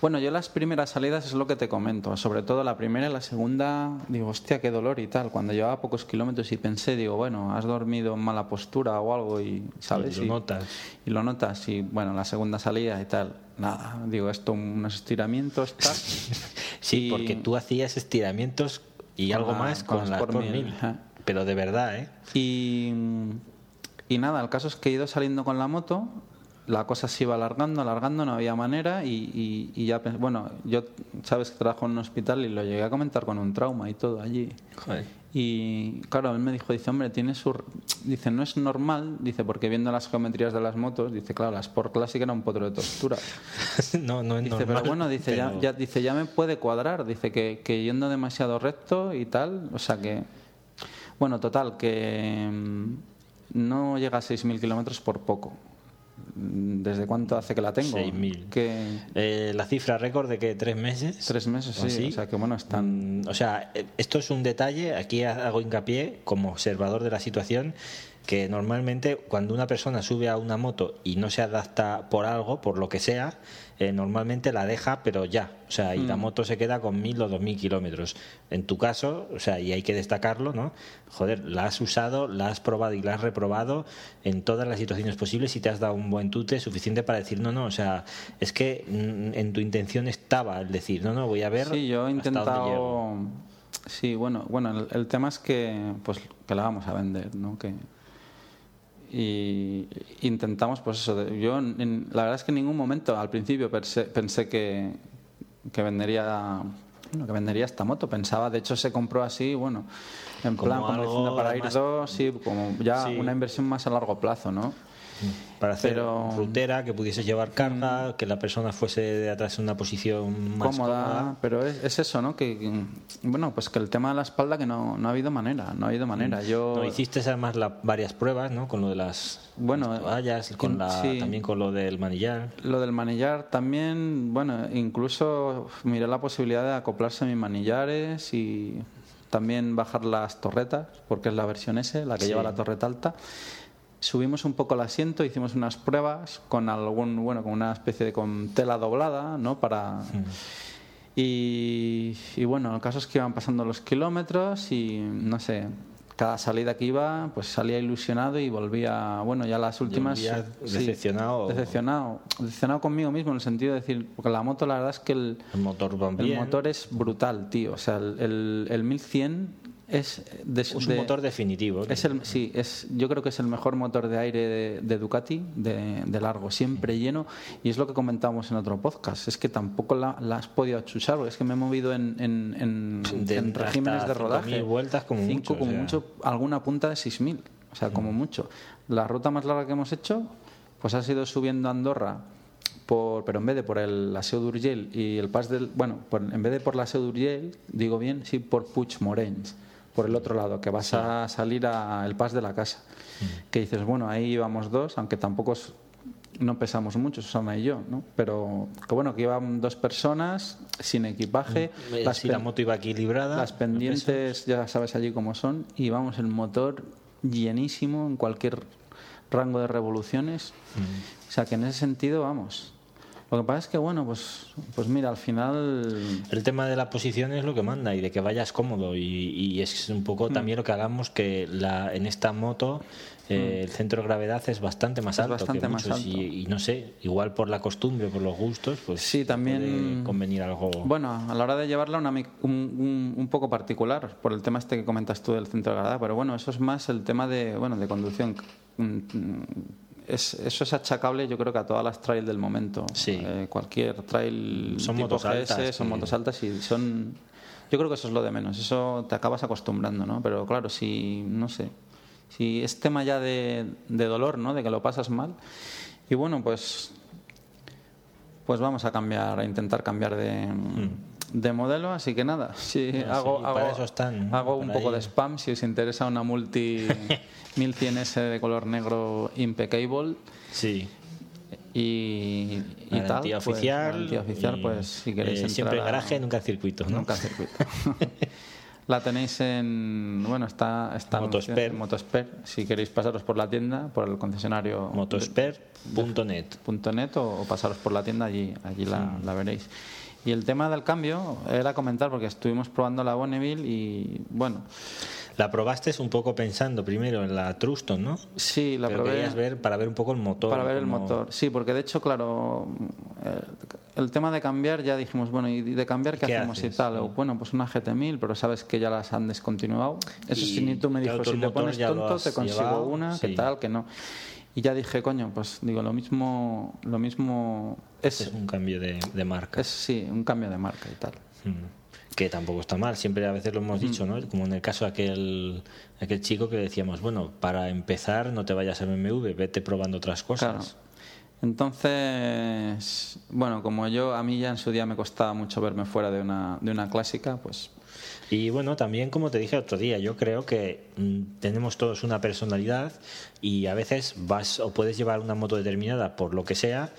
Bueno, yo las primeras salidas es lo que te comento, sobre todo la primera y la segunda, digo, hostia, qué dolor y tal. Cuando llevaba pocos kilómetros y pensé, digo, bueno, has dormido en mala postura o algo y, ¿sabes? Y lo notas. Y lo notas y, bueno, la segunda salida y tal, nada, digo, esto, unos estiramientos, tal. sí, porque tú hacías estiramientos y algo más con, la mil, pero de verdad, ¿eh? Y, y nada, el caso es que he ido saliendo con la moto la cosa se iba alargando, alargando, no había manera y, y, ya, bueno, yo sabes que trabajo en un hospital y lo llegué a comentar con un trauma y todo allí. Y claro, él me dijo, dice, hombre, tiene su... Dice, no es normal, dice, porque viendo las geometrías de las motos, dice, claro, la Sport Classic era un potro de tostura. no, no es dice, Pero bueno, dice, Ya, dice, ya me puede cuadrar, dice que, que yendo demasiado recto y tal, o sea que... Bueno, total, que mm, no llega a 6.000 kilómetros por poco. ¿Desde cuánto hace que la tengo? 6.000. Que... Eh, la cifra récord de que tres meses. Tres meses, sí. O sea, que bueno, están. Mm, o sea, eh, esto es un detalle, aquí hago hincapié como observador de la situación. Que normalmente cuando una persona sube a una moto y no se adapta por algo, por lo que sea, eh, normalmente la deja, pero ya. O sea, y la Mm. moto se queda con mil o dos mil kilómetros. En tu caso, o sea, y hay que destacarlo, ¿no? Joder, la has usado, la has probado y la has reprobado en todas las situaciones posibles y te has dado un buen tute suficiente para decir, no, no, o sea, es que mm, en tu intención estaba el decir, no, no, voy a ver. Sí, yo he intentado. Sí, bueno, bueno, el, el tema es que, pues, que la vamos a vender, ¿no? Que y intentamos, pues eso. yo, en- la verdad es que en ningún momento, al principio pensé, pensé que, que vendería. bueno, que vendería esta moto. Pensaba, de hecho, se compró así, bueno, en Como plan, como diciendo, para ir más- dos, sí, como ya Sí. una inversión más a largo plazo, ¿no? Para hacer Pero- rutera, que pudiese llevar carga, que la persona fuese de atrás en una posición más cómoda, cómoda. pero es, es eso, ¿no? Que, que, bueno, pues que el tema de la espalda que no, no ha habido manera, no ha habido manera. Yo Mm. No, hiciste además la- varias pruebas, ¿no? Con lo de las, Bueno, las toallas, con la, sí. también con lo del manillar. lo del manillar también, bueno, incluso miré la posibilidad de acoplarse a mis manillares y también bajar las torretas, porque es la versión S, la que Sí. lleva la torreta alta. Subimos un poco el asiento, hicimos unas pruebas con algún, bueno, con una especie de con tela doblada, ¿no? Para Mm. Y, y bueno, el caso es que iban pasando los kilómetros y no sé, cada salida que iba, pues salía ilusionado y volvía, bueno, ya las últimas. volvías sí, decepcionado. Decepcionado. Decepcionado conmigo mismo en el sentido de decir, porque la moto, la verdad es que el, El motor el motor es brutal, tío. O sea, el, el, el 1100 es. de- es un de- motor definitivo. es el, sí, es, yo creo que es el mejor motor de aire de, de Ducati, de, largo, siempre lleno. Y es lo que comentábamos en otro podcast. Es que tampoco la, la has podido achusar, porque es que me he movido en, en, en, en regímenes de 5.000 rodaje. vueltas como Cinco, mucho, o como sea. mucho, alguna punta de 6.000. O sea, como mucho. La ruta más larga que hemos hecho, pues ha sido subiendo a Andorra. Por, pero en vez de por el la Seu d'Urgell y el Pas del bueno por- en vez de por la Seu d'Urgell digo bien sí por Puig Morens por el otro lado que vas a salir al Pas de la casa Mm. que dices bueno ahí íbamos dos aunque tampoco es- no pesamos mucho Susana y yo no pero que bueno que iban dos personas sin equipaje Eh, las si la moto iba equilibrada. las pendientes ya sabes allí cómo son y vamos el motor llenísimo en cualquier rango de revoluciones Mm. o sea que en ese sentido vamos lo que pasa es que bueno pues pues mira al final El tema de la posición es lo que manda y de que vayas cómodo y, y es un poco Mm. también lo que hagamos que la, en esta moto eh, el centro de gravedad es bastante más Mm. Es alto bastante que más alto. Y, y no sé, igual por la costumbre, por los gustos, pues Sí, también- puede convenir algo. Bueno, a la hora de llevarla una un, un- un poco particular, por el tema este que comentas tú del centro de gravedad, pero bueno, eso es más el tema de, bueno, de conducción. Mm, Es, eso es achacable yo creo que a todas las trail del momento. Sí. Eh, cualquier trail Son tipo motos GS, altas son que- motos altas y son... Yo creo que eso es lo de menos, eso te acabas acostumbrando, ¿no? Pero claro, si, no sé, si es tema ya de, de dolor, ¿no? De que lo pasas mal. Y bueno, pues pues vamos a cambiar, a intentar cambiar de, de modelo, así que nada, si hago, sí, hago, para eso están, ¿no? hago un poco de spam si os interesa una multi 1100S de color negro impeccable sí. y, y tal. Garantía pues, oficial. garantía oficial, y, pues si queréis eh, siempre en garaje, nunca en circuito, ¿no? Nunca en circuito. La tenéis en, bueno, está, está Motospare. en Motospare, si queréis pasaros por la tienda, por el concesionario Motospare.net. punto .net o, o pasaros por la tienda allí allí la, la veréis y el tema del cambio era comentar porque estuvimos probando la Bonneville y bueno La probaste un poco pensando primero en la Truston, ¿no? sí la Pero probé querías ver para ver un poco el motor. para ver el motor sí porque de hecho claro eh, el tema de cambiar ya dijimos bueno y de cambiar qué, ¿Qué hacemos haces? y tal O, bueno pues una GT1000 pero sabes que ya las han descontinuado eso sí ni tú me dijo si te pones tonto te consigo llevado, una sí. que tal que no y ya dije coño pues digo lo mismo lo mismo es, Es un cambio de, de marca. es sí un cambio de marca y tal Mm. Que tampoco está mal, siempre a veces lo hemos dicho, ¿no? Como en el caso de aquel, aquel chico que decíamos, bueno, para empezar no te vayas a BMW, vete probando otras Claro. cosas. Entonces, bueno, como yo, a mí ya en su día me costaba mucho verme fuera de una, de una clásica, pues Y bueno, también como te dije otro día, yo creo que mm, tenemos todos una personalidad y a veces vas o puedes llevar una moto determinada por lo que sea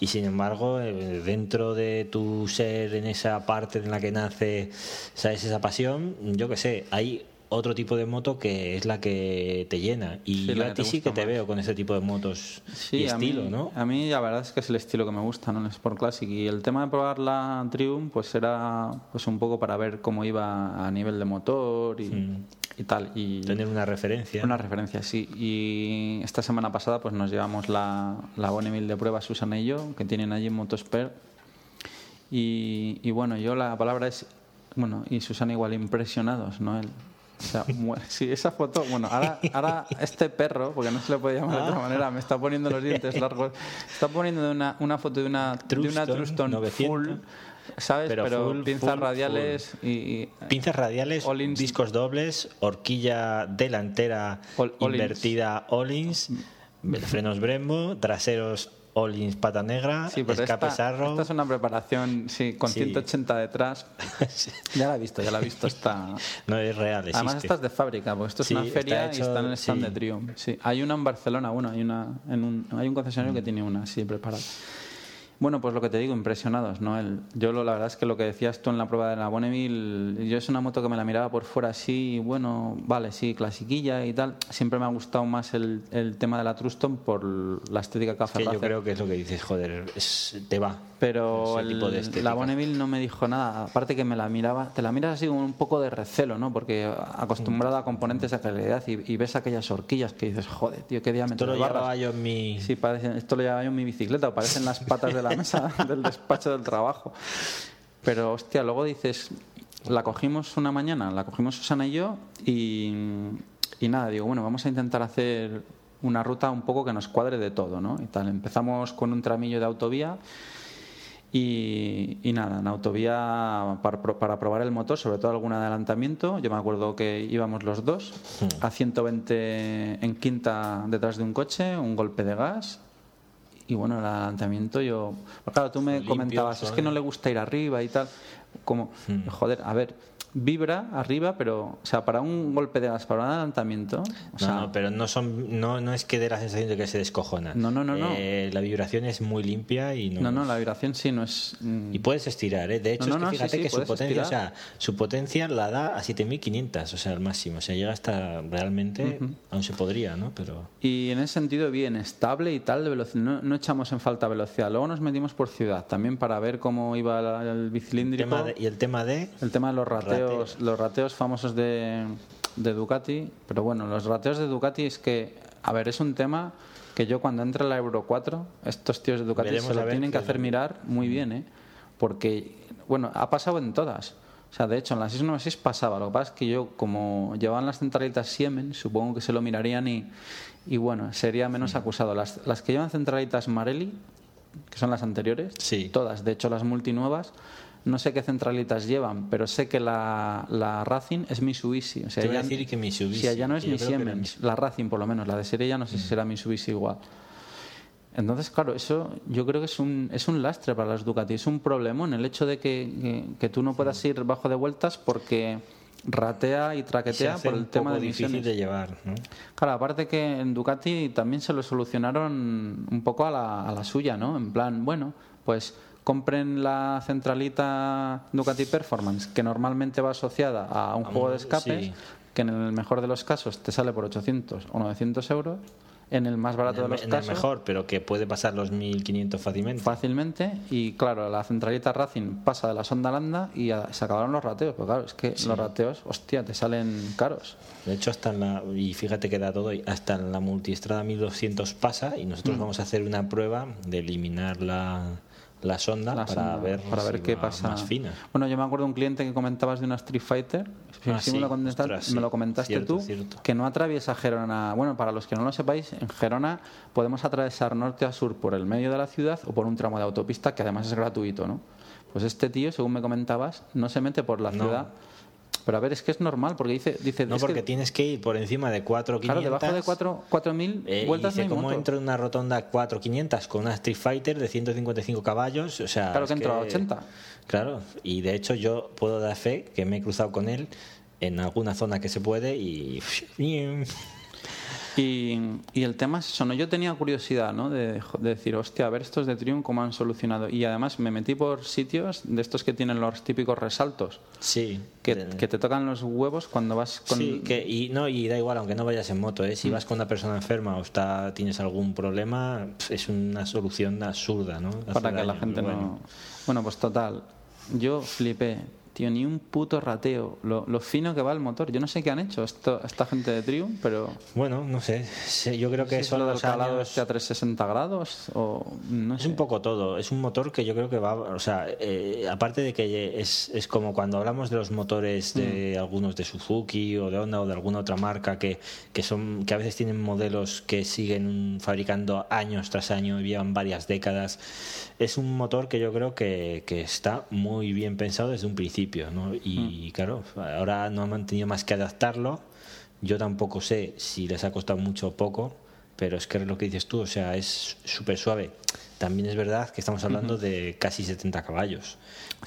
y sin embargo eh, dentro de tu ser en esa parte en la que nace sabes esa pasión yo que sé hay otro tipo de moto que es la que te llena. Y Sí, yo a que ti te sí que te más. veo con ese tipo de motos Sí, y a estilo, mí, ¿no? A mí la verdad es que es el estilo que me gusta, ¿no? El Sport Classic. Y el tema de probar la Triumph, pues era pues un poco para ver cómo iba a nivel de motor y, y tal. Y Tener una referencia. una referencia, sí. Y esta semana pasada pues nos llevamos la, la Bonneville de prueba Susana y yo, que tienen allí en Motosphere. Y, y bueno, yo la palabra es, bueno, y Susana igual, impresionados, ¿no? El, o sea, sí, esa foto, bueno, ahora, ahora este perro, porque no se le puede llamar de Ah. otra manera, me está poniendo los dientes largos, está poniendo una, una foto de una de una Truston Truston 900. full, ¿sabes? Pero Pero, full, pinzas full, radiales y, y- Pinzas radiales, All-ins. discos dobles, horquilla delantera All- invertida all-ins, frenos Brembo, traseros all-ins pata negra, Sí, pero escape esta, Arrow. esta es una preparación, sí, con Sí. 180 detrás. Ya la he visto, ya la he visto. Está... No es real, existe. Además, esta es de fábrica, porque esto es Sí, una está feria y hecho- está en el stand sí. de Triumph. Sí. Hay una en Barcelona, bueno, hay, una en un, hay un concesionario Mm. que tiene una así preparada. Bueno, pues lo que te digo, impresionados, ¿no? El, yo lo, la verdad es que lo que decías tú en la prueba de la Bonneville, yo es una moto que me la miraba por fuera así, y bueno, vale, sí, clasiquilla y tal. Siempre me ha gustado más el, el tema de la Truston por la estética que hace que yo creo que es lo que dices, joder, es- te va. Pero tipo de el- estética. la Bonneville no me dijo nada. Aparte que me la miraba, te la miras así con un poco de recelo, ¿no? Porque acostumbrado a componentes de calidad y, y ves aquellas horquillas que dices, joder, tío, qué diámetro Esto lo de barras". llevaba yo en mi... Sí, parece- esto lo llevaba yo en mi bicicleta, o parecen las patas de la mesa del despacho del trabajo. Pero, hostia, luego dices, la cogimos una mañana, la cogimos Susana y yo, y, y nada, digo, bueno, vamos a intentar hacer una ruta un poco que nos cuadre de todo, ¿no? Y tal, empezamos con un tramillo de autovía. Y, y nada, en autovía para, pro- para probar el motor, sobre todo algún adelantamiento. Yo me acuerdo que íbamos los dos a 120 en quinta detrás de un coche, un golpe de gas. Y bueno, el adelantamiento yo... Claro, tú me Limpio, comentabas, es que no le gusta ir arriba y tal. Como, joder, a ver, vibra arriba, pero, o sea, para un golpe de gas, para un adelantamiento... O sea, no, no, pero no son no, no es que dé la sensación de que se descojona. No, no, no, no. Eh, la vibración es muy limpia y no. no, no, la vibración sí no es... mm, Y puedes estirar, ¿eh? De hecho, No, es que sí, fíjate sí, que su potencia, o sea, su potencia la da a 7500, o sea, al máximo. O sea, llega hasta realmente, aún se podría, ¿no? Pero. Y en ese sentido, bien, estable y tal, de velocidad. No, no echamos en falta velocidad. Luego nos metimos por ciudad, también para ver cómo iba el bicilíndrico. De- y el tema de. El tema de los rateos, Rateos. los rateos famosos de, de Ducati. Pero bueno, los rateos de Ducati es que, a ver, es un tema que yo cuando entre la Euro 4, estos tíos de Ducati Veremos se lo tienen que hacer mirar muy bien, ¿eh? Porque, bueno, ha pasado en todas. O sea, de hecho, en la 696 pasaba. Lo que pasa es que yo, como llevaban las centralitas Siemens, supongo que se lo mirarían y, y bueno, sería menos acusado. Las, las que llevan centralitas Marelli, que son las anteriores, Sí. todas, de hecho las multinuevas, no sé qué centralitas llevan, pero sé que la, la Racing es Mitsubishi. O sea, Te a ya- decir que Mitsubishi, Si allá no es ni Siemens, la Racing por lo menos, la de serie ya no sé si será Mitsubishi igual. Entonces, claro, eso yo creo que es un, es un lastre para las Ducati, es un problemón el hecho de que, que, que tú no puedas ir bajo de vueltas porque ratea y traquetea por el un tema poco de difícil emisiones. de llevar, ¿no? Claro, aparte que en Ducati también se lo solucionaron un poco a la, a la suya, ¿no? En plan, bueno, pues compren la centralita Ducati Performance, que normalmente va asociada a un A juego de escapes, sí. que en el mejor de los casos te sale por 800 o 900 euros, en el más barato de En los el, en el casos mejor, pero que puede pasar los 1500 fácilmente. fácilmente y claro, la centralita Racing pasa de la sonda landa y a- se acabaron los rateos, porque claro, es que los rateos, hostia, te salen caros. De hecho, hasta en la, y fíjate que da todo, hasta en la multiestrada 1200 pasa y nosotros Mm. vamos a hacer una prueba de eliminar la, la sonda la para sonda, ver, para ver qué pasa. más fina. Bueno, yo me acuerdo de un cliente que comentabas de una Street Fighter. Ah, sí sí, me, lo comentaste, ostras, sí. me lo comentaste Cierto, tú, cierto. que no atraviesa Gerona. Bueno, para los que no lo sepáis, en Gerona podemos atravesar norte a sur por el medio de la ciudad o por un tramo de autopista que además es gratuito, ¿no? Pues este tío, según me comentabas, no se mete por la No. ciudad. Pero a ver, es que es normal, porque dice, dice No, que, porque tienes que ir por encima de 4500. claro, debajo de 4 4.000 Eh, vueltas dice, ¿cómo entro en una rotonda 4500 con una Street Fighter de 155 caballos? O sea, Claro que entro a 80. Claro, y de hecho yo puedo dar fe que me he cruzado con él en alguna zona que se puede y... Y, y el tema es eso, ¿no? Yo tenía curiosidad, ¿no? De, de decir, hostia, a ver estos de Triumph cómo han solucionado. Y además me metí por sitios de estos que tienen los típicos resaltos. Sí. Que, que te tocan los huevos cuando vas con... Sí, que, y, no, y da igual, aunque no vayas en moto, ¿eh? si vas con una persona enferma o está, tienes algún problema, es una solución absurda, ¿no? Hace para que la gente bueno. no... Bueno, pues total, yo flipé. Tío, ni un puto rateo. Lo, lo fino que va el motor. Yo no sé qué han hecho esto, esta gente de Triumph, pero... Bueno, no sé, sí, yo creo que es son los calado años- este a 360 grados o... No Es sé. un poco todo. Es un motor que yo creo que va. O sea, eh, aparte de que es, es como cuando hablamos de los motores de Mm. algunos de Suzuki o de Honda o de alguna otra marca que, que, son, que a veces tienen modelos que siguen fabricando años tras año y llevan varias décadas. Es un motor que yo creo que, que está muy bien pensado desde un principio. ¿No? Y Mm. claro, ahora no han tenido más que adaptarlo. Yo tampoco sé si les ha costado mucho o poco pero es que lo que dices tú, o sea, es súper suave. También es verdad que estamos hablando de casi 70 caballos.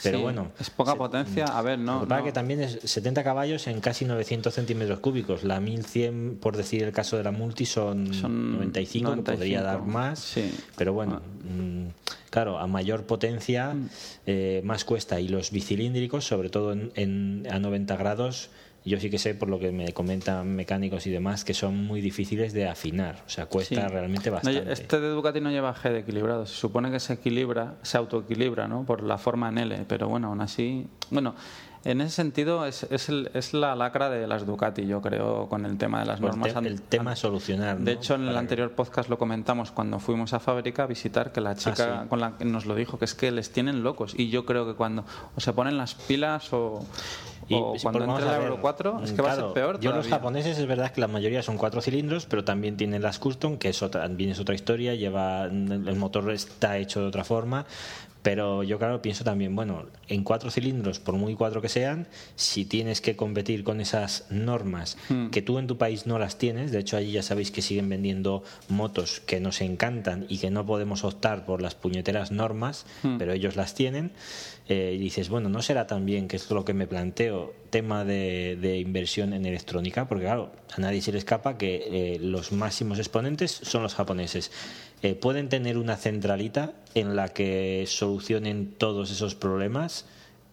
Pero Sí, bueno, Es poca se- potencia. A ver, lo no... que pasa no. que también es 70 caballos en casi 900 centímetros cúbicos. La 1100, por decir el caso de la Multi, son, Son 95, que podría 95, dar más. sí. Pero bueno, mm, claro, a mayor potencia, Mm. eh, más cuesta. Y los bicilíndricos, sobre todo en, en- a 90 grados, yo sí que sé, por lo que me comentan mecánicos y demás, que son muy difíciles de afinar. O sea, cuesta Sí. realmente No, bastante. este de Ducati no lleva G de equilibrado. Se supone que se equilibra, se autoequilibra, ¿no? Por la forma en L. Pero bueno, aún así... Bueno, en ese sentido es, es, el- es la lacra de las Ducati, yo creo, con el tema de las el normas. te- an- el tema an- solucionar. ¿no? De hecho, en el que- anterior podcast lo comentamos cuando fuimos a fábrica a visitar, que la chica Ah, sí. con la que nos lo dijo, que es que les tienen locos. Y yo creo que cuando o se ponen las pilas o, Y, o sí, cuando porque vamos entre a el ver, Euro 4, es que va a ser peor Yo los japoneses es verdad que la mayoría son cuatro cilindros, pero también tienen las custom, que es otra, también es otra historia, lleva el motor está hecho de otra forma. Pero yo, claro, pienso también, bueno, en cuatro cilindros, por muy cuatro que sean, si tienes que competir con esas normas Hmm. que tú en tu país no las tienes, de hecho allí ya sabéis que siguen vendiendo motos que nos encantan y que no podemos optar por las puñeteras normas, Hmm. pero ellos las tienen, eh, y dices, bueno, no será también, que es lo que me planteo, tema de, de inversión en electrónica, porque claro, a nadie se le escapa que eh, los máximos exponentes son los japoneses. Eh, pueden tener una centralita en la que solucionen todos esos problemas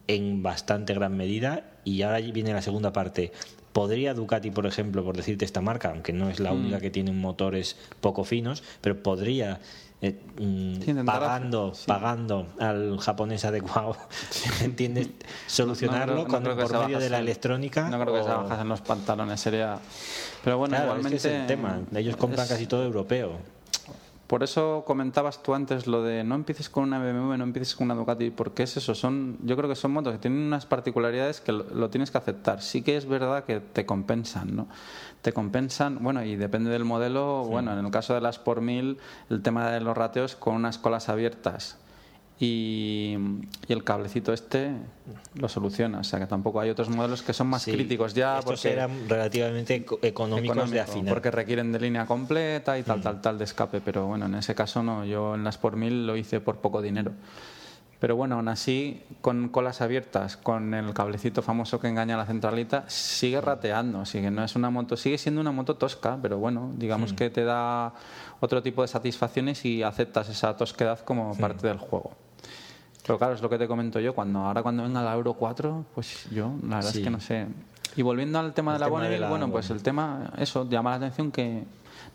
en bastante gran medida y ahora viene la segunda parte. ¿Podría Ducati, por ejemplo, por decirte esta marca, aunque no es la única que tiene motores poco finos, pero podría, eh, mm, pagando, sí. pagando al japonés adecuado, ¿entiendes? Solucionarlo No con, por medio de la electrónica. No creo que se bajasen los pantalones, sería. Pero bueno, Claro, es que igualmente. es el tema. Ellos compran es- casi todo europeo. Por eso comentabas tú antes lo de no empieces con una BMW, no empieces con una Ducati, porque es eso, son, yo creo que son motos que tienen unas particularidades que lo, lo tienes que aceptar. Sí que es verdad que te compensan, ¿no? Te compensan, bueno, y depende del modelo, bueno, en el caso de las por mil, el tema de los rateos con unas colas abiertas y, y el cablecito este lo soluciona, o sea que tampoco hay otros modelos que son más Sí, críticos ya Estos porque eran relativamente eco- económicos de afinar. Mm. porque requieren de línea completa y tal, tal, tal de escape. Pero bueno, en ese caso no. Yo en las por mil lo hice por poco dinero. Pero bueno, aún así, con colas abiertas, con el cablecito famoso que engaña a la centralita, Mm. sigue rateando. Sigue, no es una moto, sigue siendo una moto tosca, pero bueno, Mm. digamos que te da otro tipo de satisfacciones y aceptas esa tosquedad como Mm. parte del juego. Pero claro, es lo que te comento yo. Cuando ahora cuando venga la Euro 4, pues yo, la verdad Sí. es que no sé. Y volviendo al tema El de la Bonneville, bueno, pues el tema, eso, llama la atención que,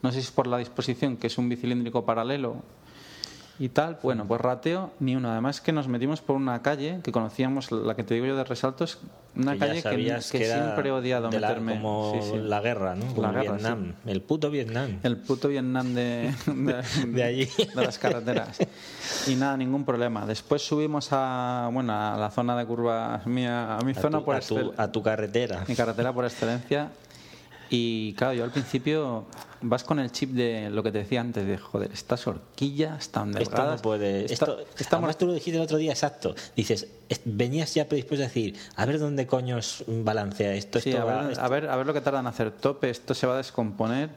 no sé si es por la disposición, que es un bicilíndrico paralelo y tal, bueno, pues rateo ni uno. Además que nos metimos por una calle que conocíamos, la que te digo yo de resaltos, una Que calle que, siempre he odiado de la- meterme. como Sí, sí. la guerra, ¿no? Como La guerra, Vietnam. El puto Vietnam. El puto Vietnam de, de, De allí. de las carreteras. Y nada, ningún problema. Después subimos a, bueno, a la zona de curvas mía, a mi a, zona tu, por a tu- excel- a tu carretera. mi carretera por excelencia. Y claro, yo al principio vas con el chip de lo que te decía antes, de joder, estas horquillas tan Esto delgadas. no puede. Esto, esta además tú lo dijiste el otro día, exacto. Dices, venías ya predispuesto a decir, a ver dónde coños balancea esto. Sí, esto a va- ver, esto- a, ver, a ver lo que tardan en hacer tope, esto se va a descomponer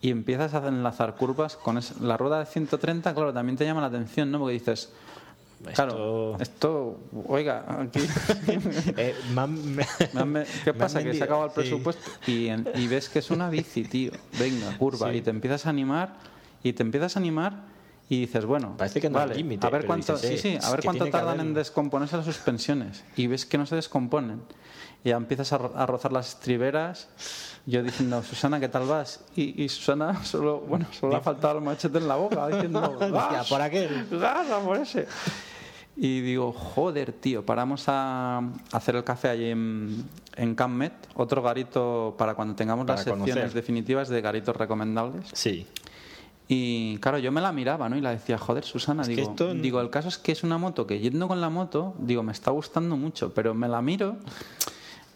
y empiezas a enlazar curvas con es- la rueda de 130, claro, también te llama la atención, ¿no? Porque dices, Claro, esto, oiga, aquí. Eh, ¿Qué pasa? Que se acaba el presupuesto y, y, ves que es una bici, tío. Venga, curva. Y te empiezas a animar y te empiezas a animar y dices, bueno, parece que no vale, hay límite. A ver cuánto, sí, sí, a ver cuánto tardan en descomponerse las suspensiones. Y ves que no se descomponen. Y ya empiezas a, rozar las estriberas. Yo diciendo, Susana, ¿qué tal vas? Y, Susana solo, bueno, solo le ha faltado el machete en la boca, diciendo, ¡Gas! ¿por aquel? ¡Gas, por ese! Y digo, joder, tío, paramos a hacer el café allí en, en Cammet, otro garito para cuando tengamos las secciones definitivas de garitos recomendables. Sí. Y claro, yo me la miraba, ¿no? Y la decía, joder, Susana, digo, digo, el caso es que es una moto que yendo con la moto, digo, me está gustando mucho, pero me la miro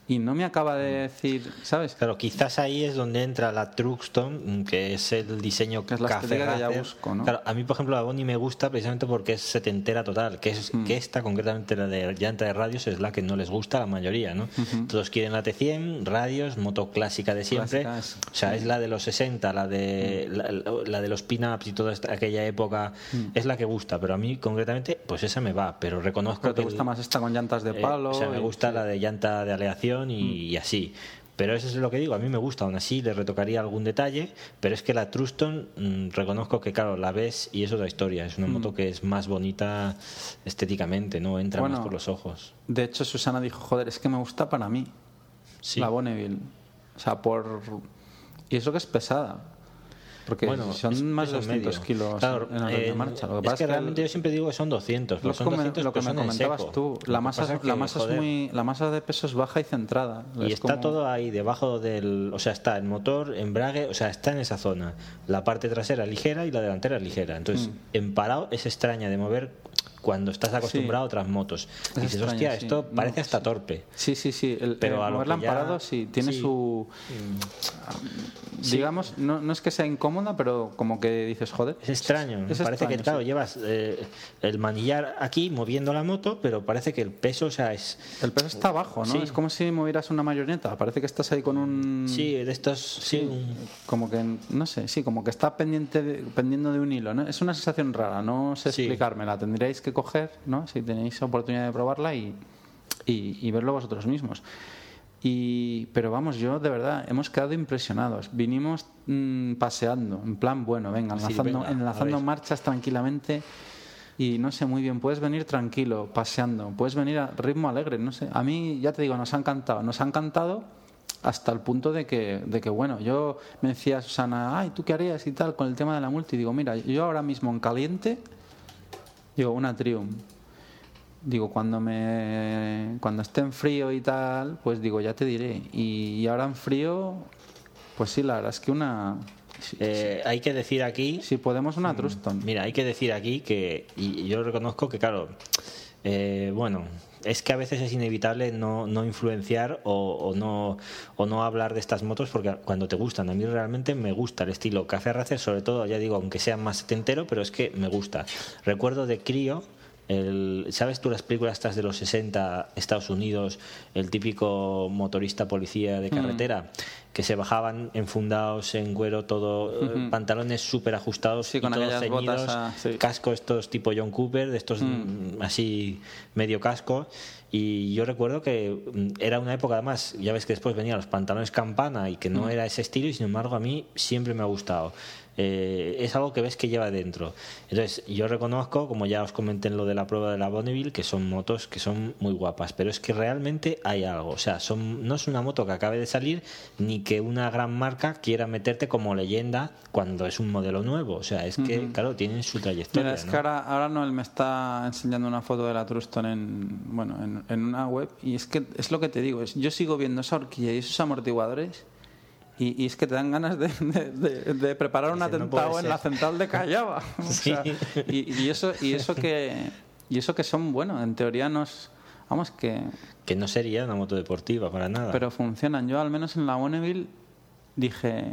y no me acaba de decir, ¿sabes? Claro, quizás ahí es donde entra la Truxton, que es el diseño que es la café que ya busco, ¿no? Claro, a mí, por ejemplo, la Bonnie me gusta precisamente porque es setentera total, que es mm. que esta, concretamente la de llanta de radios, es la que no les gusta a la mayoría, ¿no? Todos quieren la T100, radios, moto clásica de siempre. o sea, es la de los 60, la de, mm. la, de los pin-ups y toda aquella época, mm. es la que gusta, pero a mí, concretamente, pues esa me va, pero reconozco pero te gusta más esta con llantas de eh, palo. o sea, me gusta la de llanta de aleación y, así. Pero eso es lo que digo, a mí me gusta, aún así le retocaría algún detalle, pero es que la Truston mm, reconozco que, claro, la ves y es otra historia, es una moto que es más bonita estéticamente, no entra más por los ojos. De hecho, Susana dijo, joder, es que me gusta para mí, la Bonneville. O sea, por... Y eso que es pesada. Porque bueno, son más de 200 kilos en la eh, marcha. Lo que pasa es que, realmente yo siempre digo que son 200. Lo, son 200 lo que me comentabas tú, la masa, la, masa es muy, la masa de peso es baja y centrada. Y está todo ahí debajo del. O sea, está el motor, embrague, o sea, está en esa zona. La parte trasera ligera y la delantera ligera. Entonces, mm. en parado es extraña de mover cuando estás acostumbrado a otras motos. y dices, hostia, esto parece hasta torpe. Sí, sí, sí. El, pero a moverla parado sí, tiene su. Digamos, no, no, es que sea incómoda, pero como que dices, joder. Es extraño. parece que, claro, llevas eh, el manillar aquí moviendo la moto, pero parece que el peso, o sea, es. El peso está abajo, ¿no? Es como si movieras una marioneta. Parece que estás ahí con un. Sí, de estos. Sí, como que, no sé, sí, como que está pendiente pendiendo de un hilo, ¿no? Es una sensación rara, no sé explicármela. Tendríais que coger, ¿no? Si tenéis oportunidad de probarla y, y, verlo vosotros mismos. Y, pero vamos, yo de verdad, hemos quedado impresionados. Vinimos mm, paseando, en plan, bueno, venga, enlazando, enlazando marchas tranquilamente. Y no sé muy bien, puedes venir tranquilo, paseando, puedes venir a ritmo alegre, no sé. A mí, ya te digo, nos ha encantado. Nos ha encantado hasta el punto de que, de que, bueno, yo me decía Susana, ay, ¿tú qué harías y tal con el tema de la multi? Y digo, mira, yo ahora mismo en caliente Digo, una Triumph. Digo, cuando me cuando esté en frío y tal, pues digo, ya te diré. Y, ahora en frío, pues sí, la verdad es que una... Eh, hay que decir aquí... Si podemos, una mm, Truston. Mira, hay que decir aquí que, y yo reconozco que, claro, eh, bueno, es que a veces es inevitable no, no influenciar o, no, o no hablar de estas motos porque cuando te gustan, a mí realmente me gusta el estilo Café Racer, sobre todo, ya digo, aunque sea más setentero, pero es que me gusta. Recuerdo de crío el, ¿Sabes tú las películas estas de los 60, Estados Unidos, el típico motorista policía de mm. carretera? Que se bajaban enfundados en cuero, todo, eh, pantalones súper ajustados y todos ceñidos, casco estos tipo John Cooper, de estos mm. así medio casco. Y yo recuerdo que mm, era una época, además, ya ves que después venían los pantalones campana y que no era ese estilo, y sin embargo a mí siempre me ha gustado. Eh, es algo que ves que lleva dentro. Entonces, yo reconozco, como ya os comenté en lo de la prueba de la Bonneville, que son motos que son muy guapas, pero es que realmente hay algo. O sea, son, no es una moto que acabe de salir, ni que una gran marca quiera meterte como leyenda cuando es un modelo nuevo. O sea, es que, claro, tienen su trayectoria. Mira, es que ahora, ahora Noel me está enseñando una foto de la Truston en, bueno, en, en, una web, y es que es lo que te digo, es, yo sigo viendo esa horquilla y esos amortiguadores y, es que te dan ganas de, de, preparar un atentado en la central de Callaba. y, eso, y, eso que, y eso que son, bueno, en teoría nos... Vamos, que... Que no sería una moto deportiva para nada. Pero funcionan. Yo al menos en la Bonneville dije,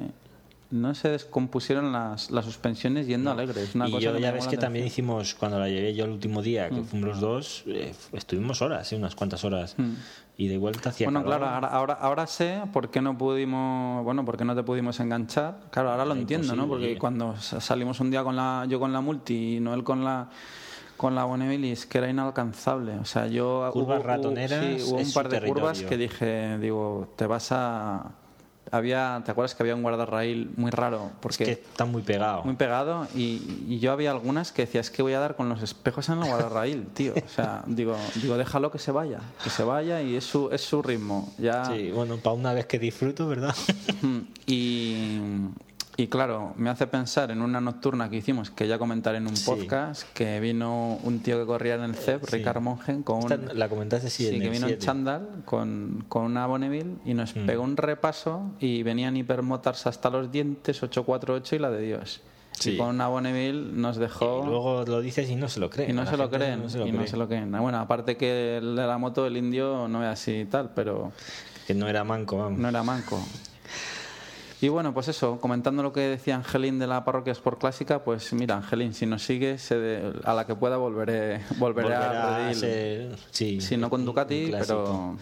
no se descompusieron las, las suspensiones yendo alegres. y yo ya ves que también hicimos, cuando la llevé yo el último día, que mm. fuimos los dos, eh, estuvimos horas, ¿eh? unas cuantas horas. Mm. Y de vuelta hacia Bueno, claro, ahora, ahora, sé por qué no pudimos, bueno, por qué no te pudimos enganchar. Claro, ahora lo entiendo, ¿no? Porque cuando salimos un día con la, yo con la multi y Noel con la con la Bonneville que era inalcanzable. O sea, yo Curvas hubo, ratoneras sí, hubo un par de curvas que dije, digo, te vas a había, ¿te acuerdas que había un guardarraíl muy raro? Es Porque que está muy pegado. muy pegado y, y yo había algunas que decía, es que voy a dar con los espejos en el guardarraíl, tío. O sea, digo, digo, déjalo que se vaya, que se vaya y es su, es su ritmo. Ya, Sí, bueno, para una vez que disfruto, ¿verdad? y, y claro, me hace pensar en una nocturna que hicimos, que ya comentaré en un Sí. podcast, que vino un tío que corría en el CEP, Sí. Ricard Mongen, con Esta un, la comentaste sí, en que vino en 7. chándal con, con una Bonneville y nos Mm. pegó un repaso y venían hipermotars hasta los dientes, 848 y la de Dios. Sí. Y con una Bonneville nos dejó... Y luego lo dices y no se lo creen. y no se lo creen, no se lo y no se lo creen. Bueno, aparte que el de la moto, el indio, no es así y tal, pero Que no era manco, vamos. no era manco. Y bueno, pues eso, comentando lo que decía Angelín de la parroquia Sport Clásica, pues mira, Angelín, si nos sigues, a la que pueda volveré, volveré Volverá a a Redil. ser- sí, Si no con Ducati, pero,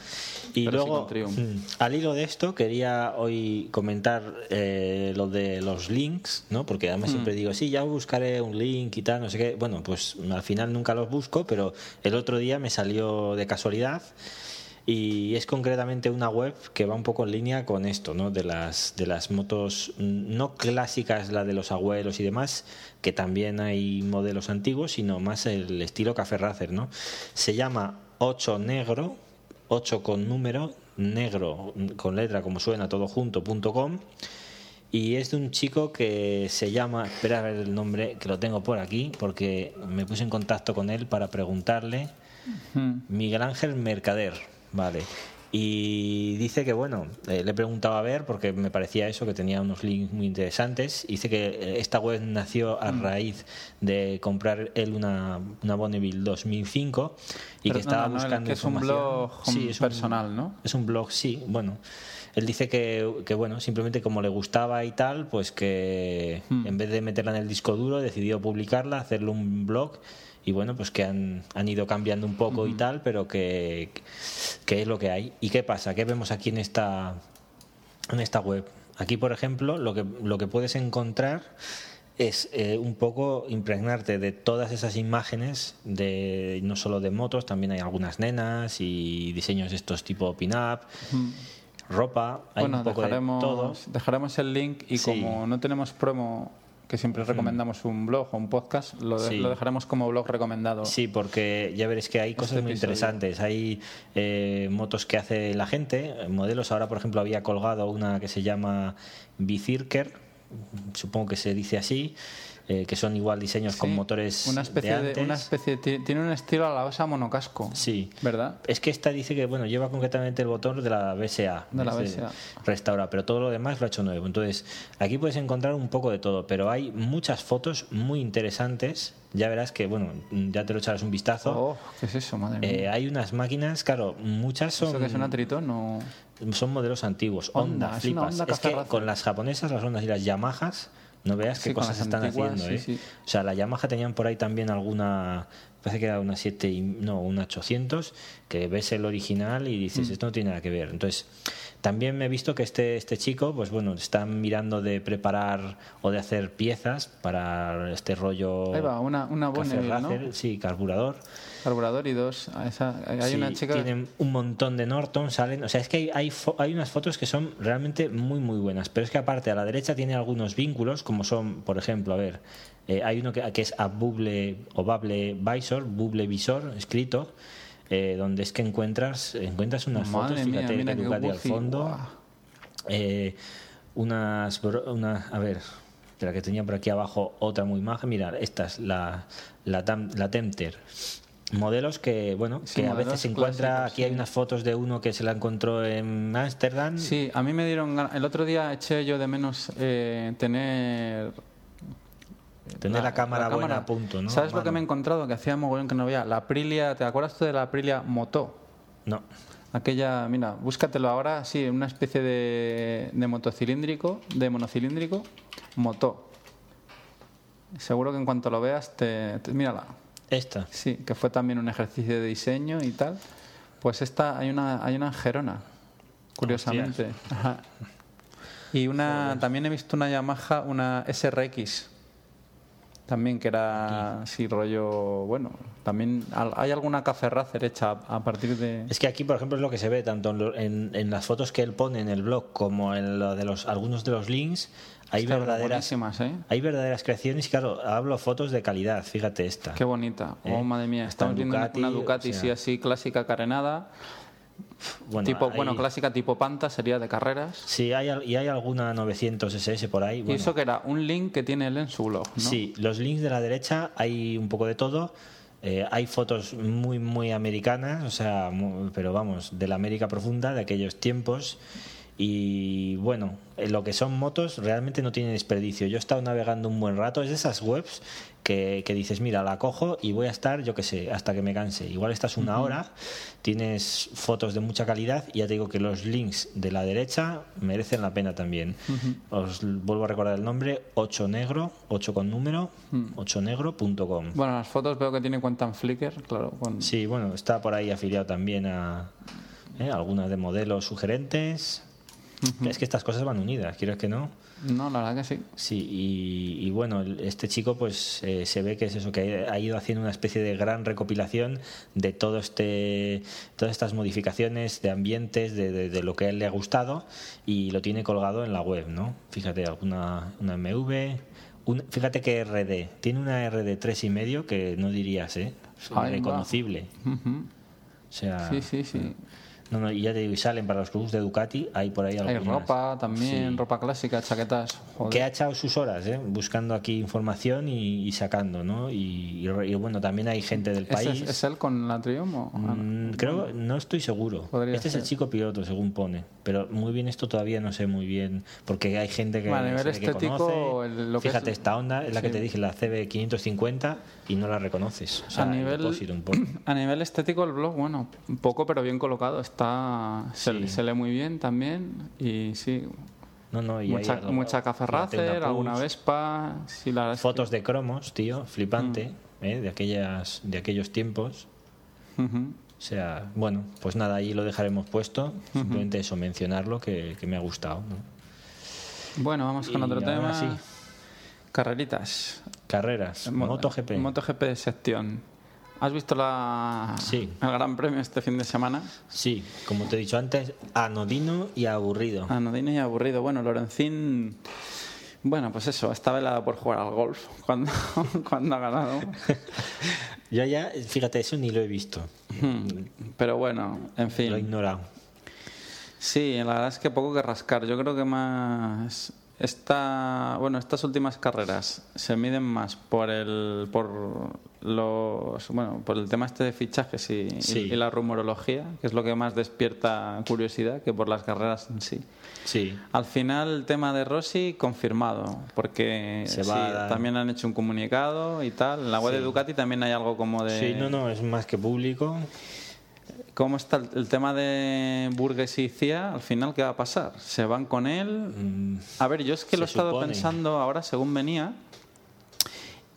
Y pero sí luego, con Triumph. mm, al hilo de esto, quería hoy comentar eh, lo de los links, ¿no? Porque Mm. además siempre digo, sí, ya buscaré un link y tal, no sé qué. Bueno, pues al final nunca los busco, pero el otro día me salió de casualidad y es concretamente una web que va un poco en línea con esto, ¿no? De las de las motos mm, no clásicas, la de los abuelos y demás, que también hay modelos antiguos, sino más el estilo Café Racer, ¿no? Se llama 8 Negro, 8 con número, negro con letra como suena todo junto, punto com. Y es de un chico que se llama, espera a ver el nombre, que lo tengo por aquí, porque me puse en contacto con él para preguntarle. Miguel Ángel Mercader, vale. Y dice que, bueno, eh, le he preguntado a ver porque me parecía eso, que tenía unos links muy interesantes. Dice que eh, esta web nació a raíz de comprar él una, una Bonneville 2005 y que estaba buscando que es un blog Sí, es un- personal, ¿no? es un blog, sí, bueno. Él dice que, que, bueno, simplemente como le gustaba y tal, pues que Hmm. en vez de meterla en el disco duro, decidió publicarla, hacerle un blog y bueno, pues que han, han ido cambiando un poco y tal, pero que, que es lo que hay. ¿Y qué pasa? ¿Qué vemos aquí en esta, en esta web? Aquí, por ejemplo, lo que, lo que puedes encontrar es eh, un poco impregnarte de todas esas imágenes, de no solo de motos, también hay algunas nenas y diseños estos tipo pin-up, ropa, hay bueno, un poco de dejaremos, todo. dejaremos el link y Sí. como no tenemos promo, que siempre recomendamos un blog o un podcast, lo, de- Sí. lo dejaremos como blog recomendado. Sí, porque ya veréis que hay cosas muy episodio. interesantes. Hay eh, motos que hace la gente, modelos. Ahora, por ejemplo, había colgado una que se llama Bicirker, supongo que se dice así, eh, que son igual diseños con Sí, motores una especie de de, antes. una especie ti- tiene un estilo a la osa monocasco Sí. verdad Es que esta dice que bueno lleva concretamente el botón de la BSA, De la BSA. restaura, pero todo lo demás lo ha hecho nuevo. Entonces aquí puedes encontrar un poco de todo, pero hay muchas fotos muy interesantes. Ya verás que bueno ya te lo echarás un vistazo. oh qué es eso madre Eh, mía hay unas máquinas, claro, muchas son eso que es una Triton no son modelos antiguos. Honda, Honda, es una flipas. Honda es que con las japonesas, las Hondas y las Yamahas, no veas Sí, qué con cosas están antiguas, haciendo, sí, ¿eh? sí. O sea, la Yamaha tenían por ahí también alguna, parece que era una 7, y- no, una 800, que ves el original y dices, Mm. esto no tiene nada que ver. Entonces, también me he visto que este, este chico, pues bueno, están mirando de preparar o de hacer piezas para este rollo. ahí va una una Café Bonneville ¿no? Racer, Sí, carburador. carburador y dos esa- hay Sí, una chica Tienen un montón de Norton, salen. O sea, es que hay, hay, fo- hay unas fotos que son realmente muy, muy buenas. Pero es que aparte, a la derecha tiene algunos vínculos, como son, por ejemplo, a ver, eh, hay uno que, que es a Bubble o Bubble Visor, Bubble Visor, escrito, eh, donde es que encuentras, encuentras unas Madre fotos, mía, fíjate, de Ducati al fondo. eh, unas, una, a ver, espera que tenía por aquí abajo otra muy maja. Mira, esta es la, la, Tam- la Tempter. Modelos que, bueno, Sí, que a veces se encuentra. aquí sí. hay unas fotos de uno que se la encontró en Ámsterdam. Sí, a mí me dieron. El otro día eché yo de menos eh, tener. Tener la, cámara buena a punto, ¿no? ¿Sabes lo que me he encontrado? Que hacía mogollón que no veía. La Aprilia, ¿te acuerdas tú de la Aprilia Moto? No. Aquella, mira, búscatelo ahora, sí, una especie de, de motocilíndrico, de monocilíndrico, Moto. Seguro que en cuanto lo veas, te, te- mírala. Esta. Sí, que fue también un ejercicio de diseño y tal. Pues esta, hay una, hay una en Gerona, curiosamente. Ajá. Y una, también he visto una Yamaha, una SRX. También que era así rollo, bueno, también hay alguna café racer hecha a partir de... Es que aquí, por ejemplo, es lo que se ve tanto en, en- las fotos que él pone en el blog como en lo de los algunos de los links. Hay verdaderas, ¿eh? hay verdaderas creaciones y claro, hablo fotos de calidad. Fíjate esta. Qué bonita. ¿Eh? Oh, madre mía, estamos viendo una- Ducati, una Ducati, o sea- sí, así clásica carenada. Bueno, tipo, hay- bueno, clásica tipo Panta sería de carreras. Sí, hay, y hay alguna 900 SS por ahí. Y bueno. eso que era un link que tiene él en su blog, ¿no? Sí, los links de la derecha hay un poco de todo. Eh, hay fotos muy, muy americanas, o sea, pero vamos, de la América profunda, de aquellos tiempos. Y bueno, en lo que son motos realmente no tienen desperdicio. Yo he estado navegando un buen rato, es de esas webs que, que dices, mira, la cojo y voy a estar, yo qué sé, hasta que me canse. Igual estás una hora, tienes fotos de mucha calidad y ya te digo que los links de la derecha merecen la pena también. Os vuelvo a recordar el nombre, 8 negro, 8 con número, 8negro.com. Bueno, las fotos veo que tiene cuenta en Flickr, claro. Con... Sí, bueno, está por ahí afiliado también a ¿eh? algunas de modelos sugerentes. Es que estas cosas van unidas, ¿quieres que no? No, la verdad que sí. Sí, y, y bueno, este chico pues eh, se ve que es eso, que ha ido haciendo una especie de gran recopilación de todo este, todas estas modificaciones de ambientes, de, de- de lo que a él le ha gustado y lo tiene colgado en la web, ¿no? Fíjate, alguna una MV, un- fíjate que RD, tiene una RD tres y medio que no dirías, ¿eh? Reconocible. Ujú. O sea, Sí, sí, sí. No, no, y ya te digo, y salen para los clubes de Ducati, hay por ahí Hay algunas. ropa también, Sí. ropa clásica, chaquetas. Joder. que ha echado sus horas ¿eh? buscando aquí información y, y sacando, ¿no? Y, y- bueno, también hay gente del ¿Ese país. es, él con la Triumph? o- ah, no. Mm, creo, no estoy seguro. Podría este es el chico piloto, según pone. Pero muy bien esto todavía no sé muy bien, porque hay gente que, nivel se ve que estético, conoce. el- lo que Fíjate, es- esta onda es la que te dije, la CB550, y no la reconoces. O sea, a, nivel, depósito un poco. a nivel estético el blog, bueno, un poco pero bien colocado. Está se, Sí. se lee muy bien también y sí, No, no, y mucha, hay algo- mucha café racer, alguna. Vespa. La es Fotos de cromos, tío, flipante, Mm. ¿eh? de, aquellas, de aquellos tiempos. O sea, bueno, pues nada, ahí lo dejaremos puesto. Simplemente eso, mencionarlo, que, que me ha gustado. ¿no? Bueno, vamos con otro tema. sí. Carreritas. Carreras, Mo- MotoGP. MotoGP sección. ¿Has visto la, Sí. el Gran Premio este fin de semana? Sí, como te he dicho antes, anodino y aburrido. Anodino y aburrido. Bueno, Lorenzín. Bueno, pues eso, está velado por jugar al golf cuando, cuando ha ganado. Yo ya, fíjate, eso ni lo he visto. Pero bueno, en Lo he fin. ignorado. Sí, la verdad es que poco que rascar. Yo creo que más esta, bueno, estas últimas carreras se miden más por el por los, bueno, por el tema este de fichajes y, y- Sí. y la rumorología, que es lo que más despierta curiosidad que por las carreras en sí. Sí, Al final el tema de Rossi confirmado, porque Se sí, va a dar- también han hecho un comunicado y tal. En la web de. Ducati también hay algo como de sí, no, no, es más que público. ¿Cómo está el, el tema de Burgues y Cia? Al final, ¿qué va a pasar? ¿Se van con él? Mm, A ver, yo es que lo he estado supone. pensando ahora según venía.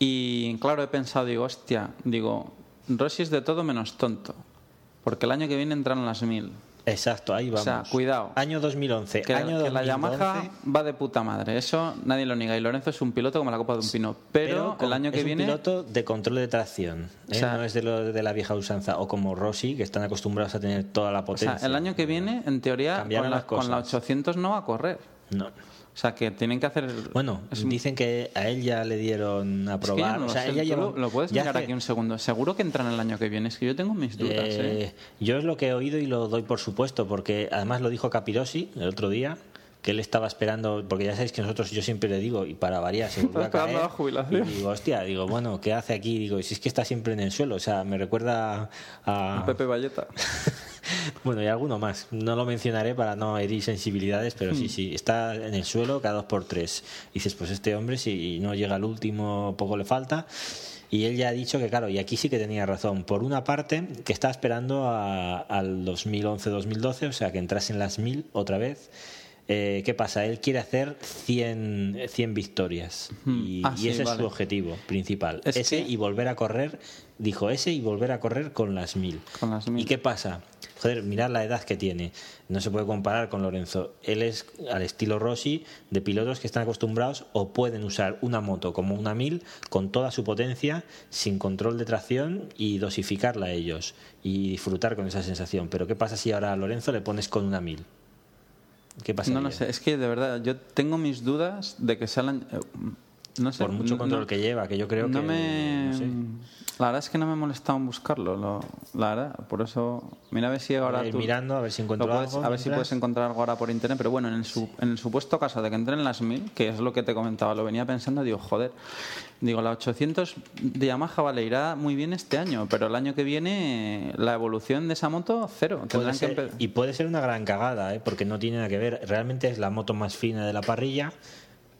Y claro, he pensado, digo, hostia, digo, Rossi es de todo menos tonto. Porque el año que viene entran las mil. Exacto, ahí O vamos. sea, cuidado. Año 2011. Que, año que la 2012, Yamaha va de puta madre. Eso nadie lo niega. Y Lorenzo es un piloto como la copa de un pino. Pero, el año que es viene. un piloto de control de tracción. ¿eh? O sea- no es de, lo, de la vieja usanza. O como Rossi, que están acostumbrados a tener toda la O potencia. sea, el año que viene, en teoría, con la, las con la cosas. 800 no va a correr. No. O sea, que tienen que hacer. Bueno, es dicen que a él ya le dieron a Es que yo probar. no o lo sea, sé. ella ¿Tú lleva- lo, lo puedes mirar hace- aquí un segundo. Seguro que entran el año que viene. Es que yo tengo mis dudas. ¿eh? Eh, Yo es lo que he oído y lo doy por supuesto, porque además lo dijo Capirosi el otro día, que él estaba esperando, porque ya sabéis que nosotros, yo siempre le digo, y para variar, se volvió a caer. la jubilación. Y digo, hostia, digo, bueno, ¿qué hace aquí? Digo, si es que está siempre en el suelo, o sea, me recuerda a. Pepe Valleta. Bueno, y alguno más. No lo mencionaré para no herir sensibilidades, pero Hmm. sí, sí, está en el suelo cada dos por tres. dices, pues este hombre, si no llega al último, poco le falta. Y él ya ha dicho que, claro, y aquí sí que tenía razón. Por una parte, que está esperando a- al 2011-2012, o sea, que entrase en las mil otra vez. Eh, ¿Qué pasa? Él quiere hacer 100, 100 victorias y, Ah, y ese es su objetivo principal. Es ese que- y volver a correr, dijo ese y volver a correr con las mil. Con las mil. ¿Y qué pasa? joder, mirad la edad que tiene. No se puede comparar con Lorenzo. Él es al estilo Rossi de pilotos que están acostumbrados o pueden usar una moto como una 1000 con toda su potencia, sin control de tracción y dosificarla a ellos y disfrutar con esa sensación. Pero ¿qué pasa si ahora a Lorenzo le pones con una 1000? ¿Qué pasa? No lo sé, es que de verdad yo tengo mis dudas de que sean no sé, por mucho control que lleva, que yo creo no que. Me... La verdad es que no me he molestado en buscarlo, la verdad. Por eso, mira a ver si ahora. Tú mirando, a ver si encuentro algo. A ver si puedes encontrar algo ahora por internet. Pero bueno, en el, en el supuesto caso de que entren las 1000, que es lo que te comentaba, lo venía pensando, digo, joder. Digo, la 800 de Yamaha, vale, irá muy bien este año, pero el año que viene la evolución de esa moto, cero. y puede ser una gran cagada, ¿eh? porque no tiene nada que ver. Realmente es la moto más fina de la parrilla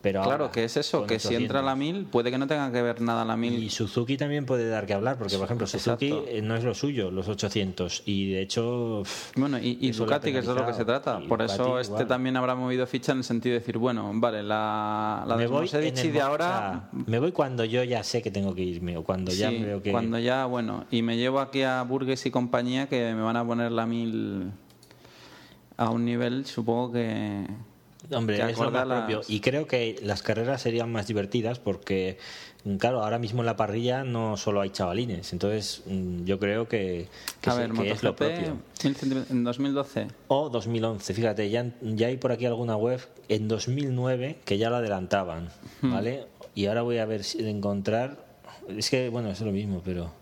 claro, que es eso, que si entra la 1000 puede que no tenga que ver nada la 1000. Y Suzuki también puede dar que hablar, porque por ejemplo Suzuki eh, no es lo suyo, los 800, y de hecho... Bueno, y, Ducati, que es de lo que se trata, por eso este también habrá movido ficha en el sentido de decir, bueno, vale, la, la me voy de ahora... me voy cuando yo ya sé que tengo que irme, o cuando ya veo que... cuando ya, bueno, y me llevo aquí a Burgues y compañía que me van a poner la 1000 a un nivel, supongo que Hombre, es lo más propio. Y creo que las carreras serían más divertidas porque, claro, ahora mismo en la parrilla no solo hay chavalines. Entonces, mm, yo creo que, es lo propio. ¿En 2012? O 2011. Fíjate, ya, ya hay por aquí alguna web en 2009 que ya la adelantaban. Hmm. ¿Vale? Y ahora voy a ver si encontrar. Es que, bueno, es lo mismo, pero.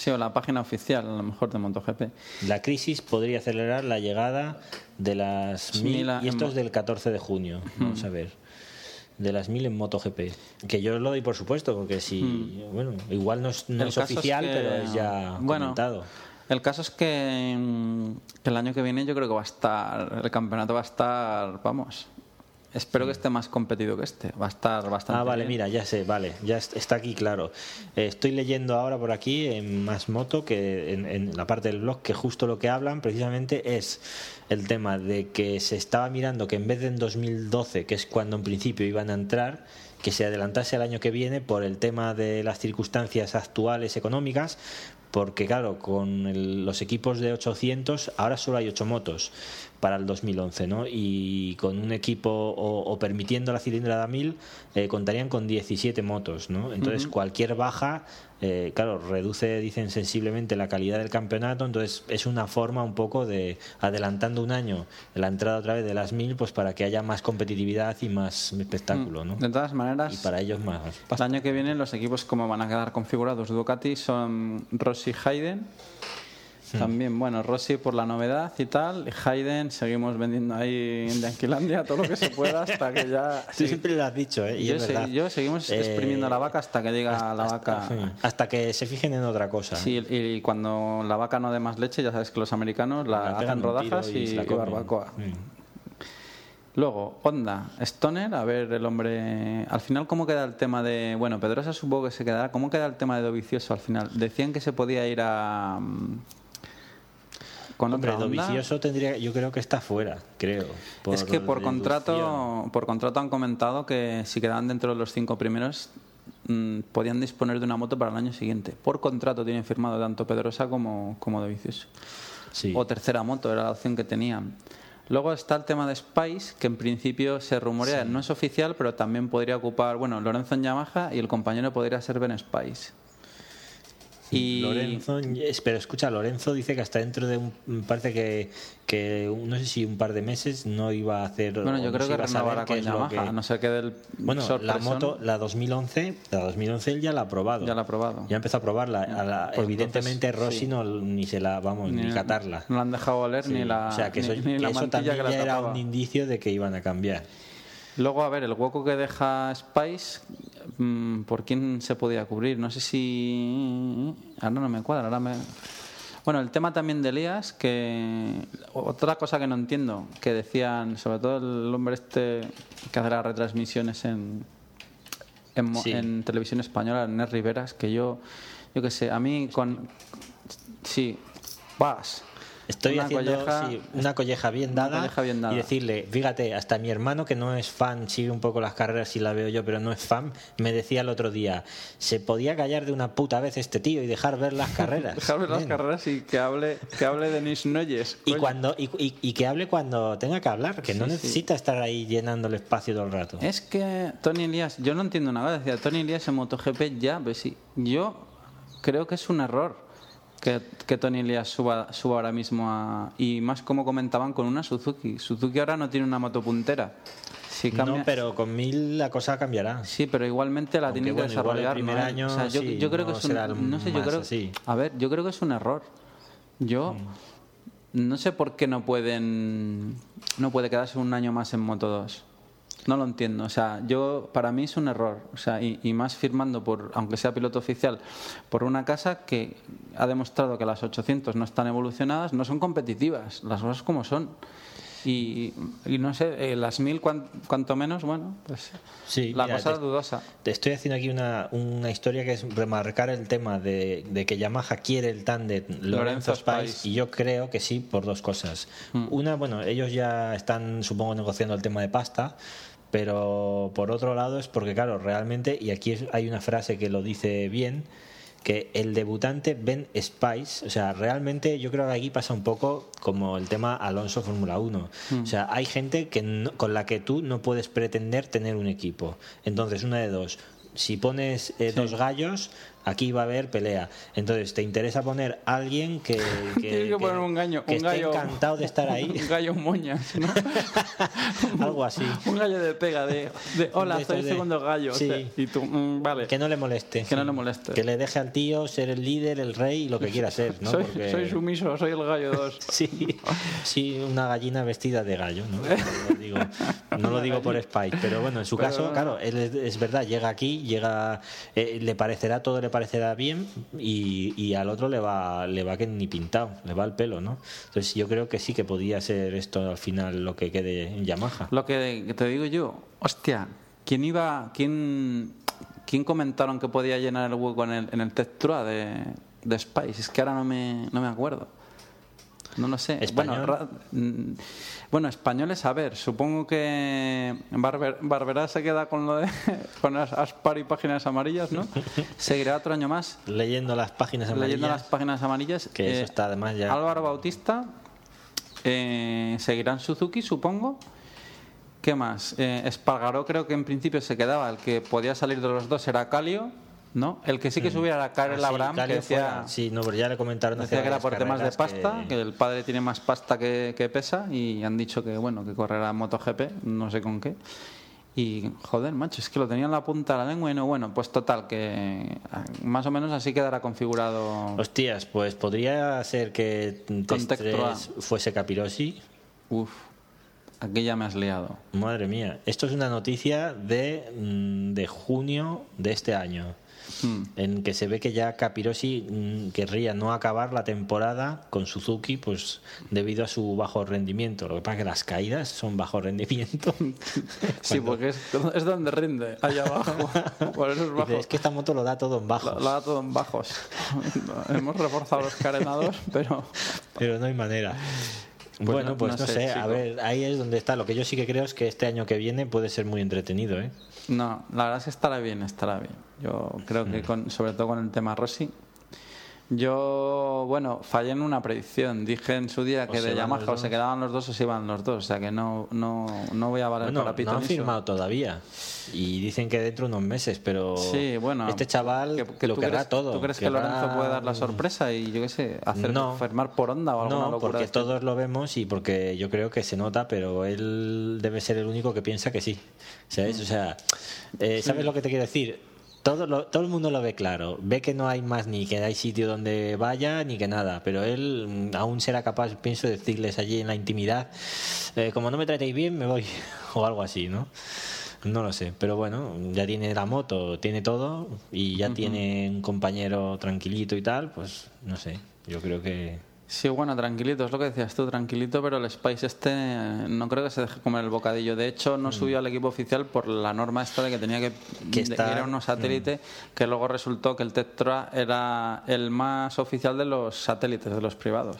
Sí, o la página oficial, a lo mejor de MotoGP. La crisis podría acelerar la llegada de las mil, y esto es del 14 de junio, vamos a ver. De las mil en MotoGP. Que yo lo doy por supuesto, porque si. Bueno, igual no es, oficial, pero es ya comentado. El caso es que, que el año que viene yo creo que va a estar. El campeonato va a estar, vamos, Espero que esté más competido que este. Va a estar bastante. Ah, vale, mira, ya sé, vale, ya está aquí claro. Eh, estoy leyendo ahora por aquí en Más Moto, que en, la parte del blog, que justo lo que hablan precisamente es el tema de que se estaba mirando que en vez de en 2012, que es cuando en principio iban a entrar, que se adelantase al año que viene por el tema de las circunstancias actuales económicas, porque claro, con los equipos de 800 ahora solo hay 8 motos para el 2011, ¿no? Y con un equipo o, permitiendo la cilindrada 1000 eh, contarían con 17 motos, ¿no? Entonces cualquier baja, eh, claro, reduce, dicen sensiblemente la calidad del campeonato, entonces es una forma un poco de adelantando un año la entrada otra vez de las 1000, pues para que haya más competitividad y más espectáculo, ¿no? De todas maneras, y para ellos más. El año que viene los equipos como van a quedar configurados Ducati son Rossi Hayden también, bueno, Rossi por la novedad y tal. Y Hayden, seguimos vendiendo ahí en Yanquilandia todo lo que se pueda hasta que ya. Sí, siempre lo has dicho, ¿eh? yo, seguimos eh, exprimiendo la vaca hasta que diga la vaca. Hasta, que se fijen en otra cosa. Sí, y, cuando la vaca no dé más leche, ya sabes que los americanos la, hacen rodajas y, barbacoa. Luego, Honda, Stoner, a ver el hombre. Al final, ¿cómo queda el tema de. Bueno, Pedrosa supongo que se quedará. ¿Cómo queda el tema de Dovicioso al final? Decían que se podía ir a. Con Hombre, Dovicioso tendría, yo creo que está fuera, creo. es que por contrato, por contrato han comentado que si quedaban dentro de los cinco primeros mm, podían disponer de una moto para el año siguiente. Por contrato tienen firmado tanto Pedrosa como, como Dovicioso. O tercera moto, era la opción que tenían. Luego está el tema de Spice, que en principio se rumorea, no es oficial, pero también podría ocupar, bueno, Lorenzo en Yamaha y el compañero podría ser Ben Spice. Y... Lorenzo, pero escucha, Lorenzo dice que hasta dentro de un, parece que, que no sé si un par de meses no iba a hacer. Bueno, yo creo que renovará con Yamaha, no sé qué del. Bueno, la moto, la 2011, la 2011 él ya la ha probado. Ya la ha probado. Ya empezó a probarla. Pues evidentemente Rossi no ni se la, vamos, ni, catarla. No la han dejado oler ni la. O sea, que eso, también ya era un indicio de que iban a cambiar. Luego, a ver, el hueco que deja Spice, mm, ¿por quién se podía cubrir? No sé si. Ahora no me cuadra, ahora me. Bueno, el tema también de Elías, que otra cosa que no entiendo, que decían, sobre todo el hombre este que hace las retransmisiones en, en, televisión española, Ernest Riveras, que yo, yo qué sé, a mí con... Sí, vas Estoy una haciendo colleja, sí, una colleja bien una dada colleja bien dada. y decirle, fíjate, hasta mi hermano que no es fan, sigue un poco las carreras y la veo yo, pero no es fan, me decía el otro día, se podía callar de una puta vez este tío y dejar ver las carreras. dejar ver las carreras y que hable, que hable de Nis Noyes. Y, cuando, y, y- y que hable cuando tenga que hablar, que no sí. necesita estar ahí llenando el espacio todo el rato. Es que Tony Elías, yo no entiendo nada. Decía Tony Elías en MotoGP ya, pues sí. Yo creo que es un error que, que Tony Elías suba, suba ahora mismo a. Y más como comentaban con una Suzuki. Suzuki ahora no tiene una moto puntera. Si cambia- No, pero con mil la cosa cambiará. Sí, pero igualmente la Aunque, tienen que bueno, igual el desarrollar. primer ¿no? año, O sea, yo, sí, yo creo que no es un, no sé, yo creo, así. a ver, yo creo que es un error. Yo no sé por qué no pueden no puede quedarse un año más en Moto 2. No lo entiendo. O sea, yo para mí es un error. O sea, y, y más firmando por, aunque sea piloto oficial, por una casa que ha demostrado que las 800 no están evolucionadas, no son competitivas, las cosas como son. Y, y no sé, eh, las 1000 cuan- cuanto menos, bueno, pues Sí, la mira, cosa te- es dudosa. Te estoy haciendo aquí una, una historia que es remarcar el tema de, de que Yamaha quiere el tándem Lorenzo Lorenzo Spice y yo creo que sí por dos cosas. Una, bueno, ellos ya están supongo negociando el tema de pasta, pero por otro lado es porque claro, realmente, y aquí hay una frase que lo dice bien, que el debutante Ben Spice, o sea, realmente yo creo que aquí pasa un poco como el tema Alonso Fórmula 1. O sea, hay gente que no- con la que tú no puedes pretender tener un equipo. Entonces, una de dos. Si pones eh, dos gallos, aquí va a haber pelea. Entonces, ¿te interesa poner a alguien que, que, Tienes que poner un gallo, que un esté gallo encantado de estar ahí? un gallo moñas, ¿no? Algo así. un gallo de pega de, de hola, De soy el de- segundo gallo. o Sí. sea, y tú, mm, vale. Que no le moleste. Que no le moleste. Que le deje al tío ser el líder, el rey y lo que quiera ser, ¿no? soy, Porque- soy sumiso, soy el gallo 2. Sí, sí, una gallina vestida de gallo, ¿no? No lo digo, no lo digo por Spike, pero bueno, en su Pero caso, claro, él es, es verdad, llega aquí, llega, eh, le parecerá todo, parecerá bien y, al otro le va, le va que ni pintado, le va el pelo, ¿no? Entonces yo creo que sí que podía ser esto al final lo que quede en Yamaha. Lo que te digo yo, hostia, ¿quién iba, quién, quién comentaron que podía llenar el hueco en el, en el Tech Tour de, de Spice? Es que ahora no me, no me acuerdo. No lo sé. ¿Español? Bueno, mm, bueno, españoles, a ver, supongo que Barber, Barberá se queda con lo de con las Aspar y páginas amarillas, ¿no? Seguirá otro año más Leyendo las páginas amarillas, leyendo las páginas amarillas. que eso Eh, está además ya... Álvaro Bautista eh, seguirá en Suzuki, supongo. ¿Qué más? Eh, Espargaró creo que en principio se quedaba. El que podía salir de los dos era Calio, ¿no? El que sí que subiera era Karel Ah, sí, Abraham, que Calio decía. Sí, no, pero ya le comentaron decía que era por temas de pasta, que... que- el padre tiene más pasta que, que pesa y han dicho que, bueno, que correrá MotoGP, no sé con qué. Y, joder, macho, es que lo tenía en la punta de la lengua y no, bueno, pues total, que ah, más o menos así quedará configurado. Hostias, pues podría ser que Test Contexto 3 A. fuese Capirosi. Uf, aquí ya me has liado. Madre mía, esto es una noticia de, mm, de junio de este año, Hmm. en que se ve que ya Capirosi mm, querría no acabar la temporada con Suzuki, pues debido a su bajo rendimiento. Lo que pasa es que las caídas son bajo rendimiento. Sí, porque es, es donde rinde, allá abajo. Por eso es bajo. Dice, es que esta moto lo da todo en bajos, lo da todo en bajos. Hemos reforzado los carenados, pero pero no hay manera. Pues bueno, no- pues no sé, sé, a ver, ahí es donde está. Lo que yo sí que creo es que este año que viene puede ser muy entretenido, ¿eh? No, la verdad es que estará bien, estará bien. Yo creo que con, sobre todo con el tema Rossi. Yo, bueno, fallé en una predicción. Dije en su día O que de Yamaha o se quedaban los dos o se iban los dos. O sea que no, no, no voy a valer Bueno, para no han firmado todavía y dicen que dentro de unos meses, pero Sí, bueno. este chaval que, que lo querrá crees, todo. ¿Tú crees que Lorenzo puede dar la sorpresa y yo qué sé, hacer No. firmar por onda o alguna No, locura? porque este? todos lo vemos y porque yo creo que se nota, pero él debe ser el único que piensa que sí. ¿Sabes? O sea, eh, ¿sabes lo que te quiero decir? Todo, lo- todo el mundo lo ve claro. Ve que no hay más ni que hay sitio donde vaya ni que nada. Pero él mm, aún será capaz, pienso, de decirles allí en la intimidad: eh, como no me tratéis bien, me voy. o algo así, ¿no? No lo sé, pero bueno, ya tiene la moto, tiene todo y ya tiene un compañero tranquilito y tal, pues no sé, yo creo que Sí, bueno, tranquilito, es lo que decías tú, tranquilito, pero el Spice este eh, no creo que se deje comer el bocadillo. De hecho, no subió al equipo oficial por la norma esta de que tenía que, Que está- ir a unos satélites, que luego resultó que el Tetra era el más oficial de los satélites, de los privados.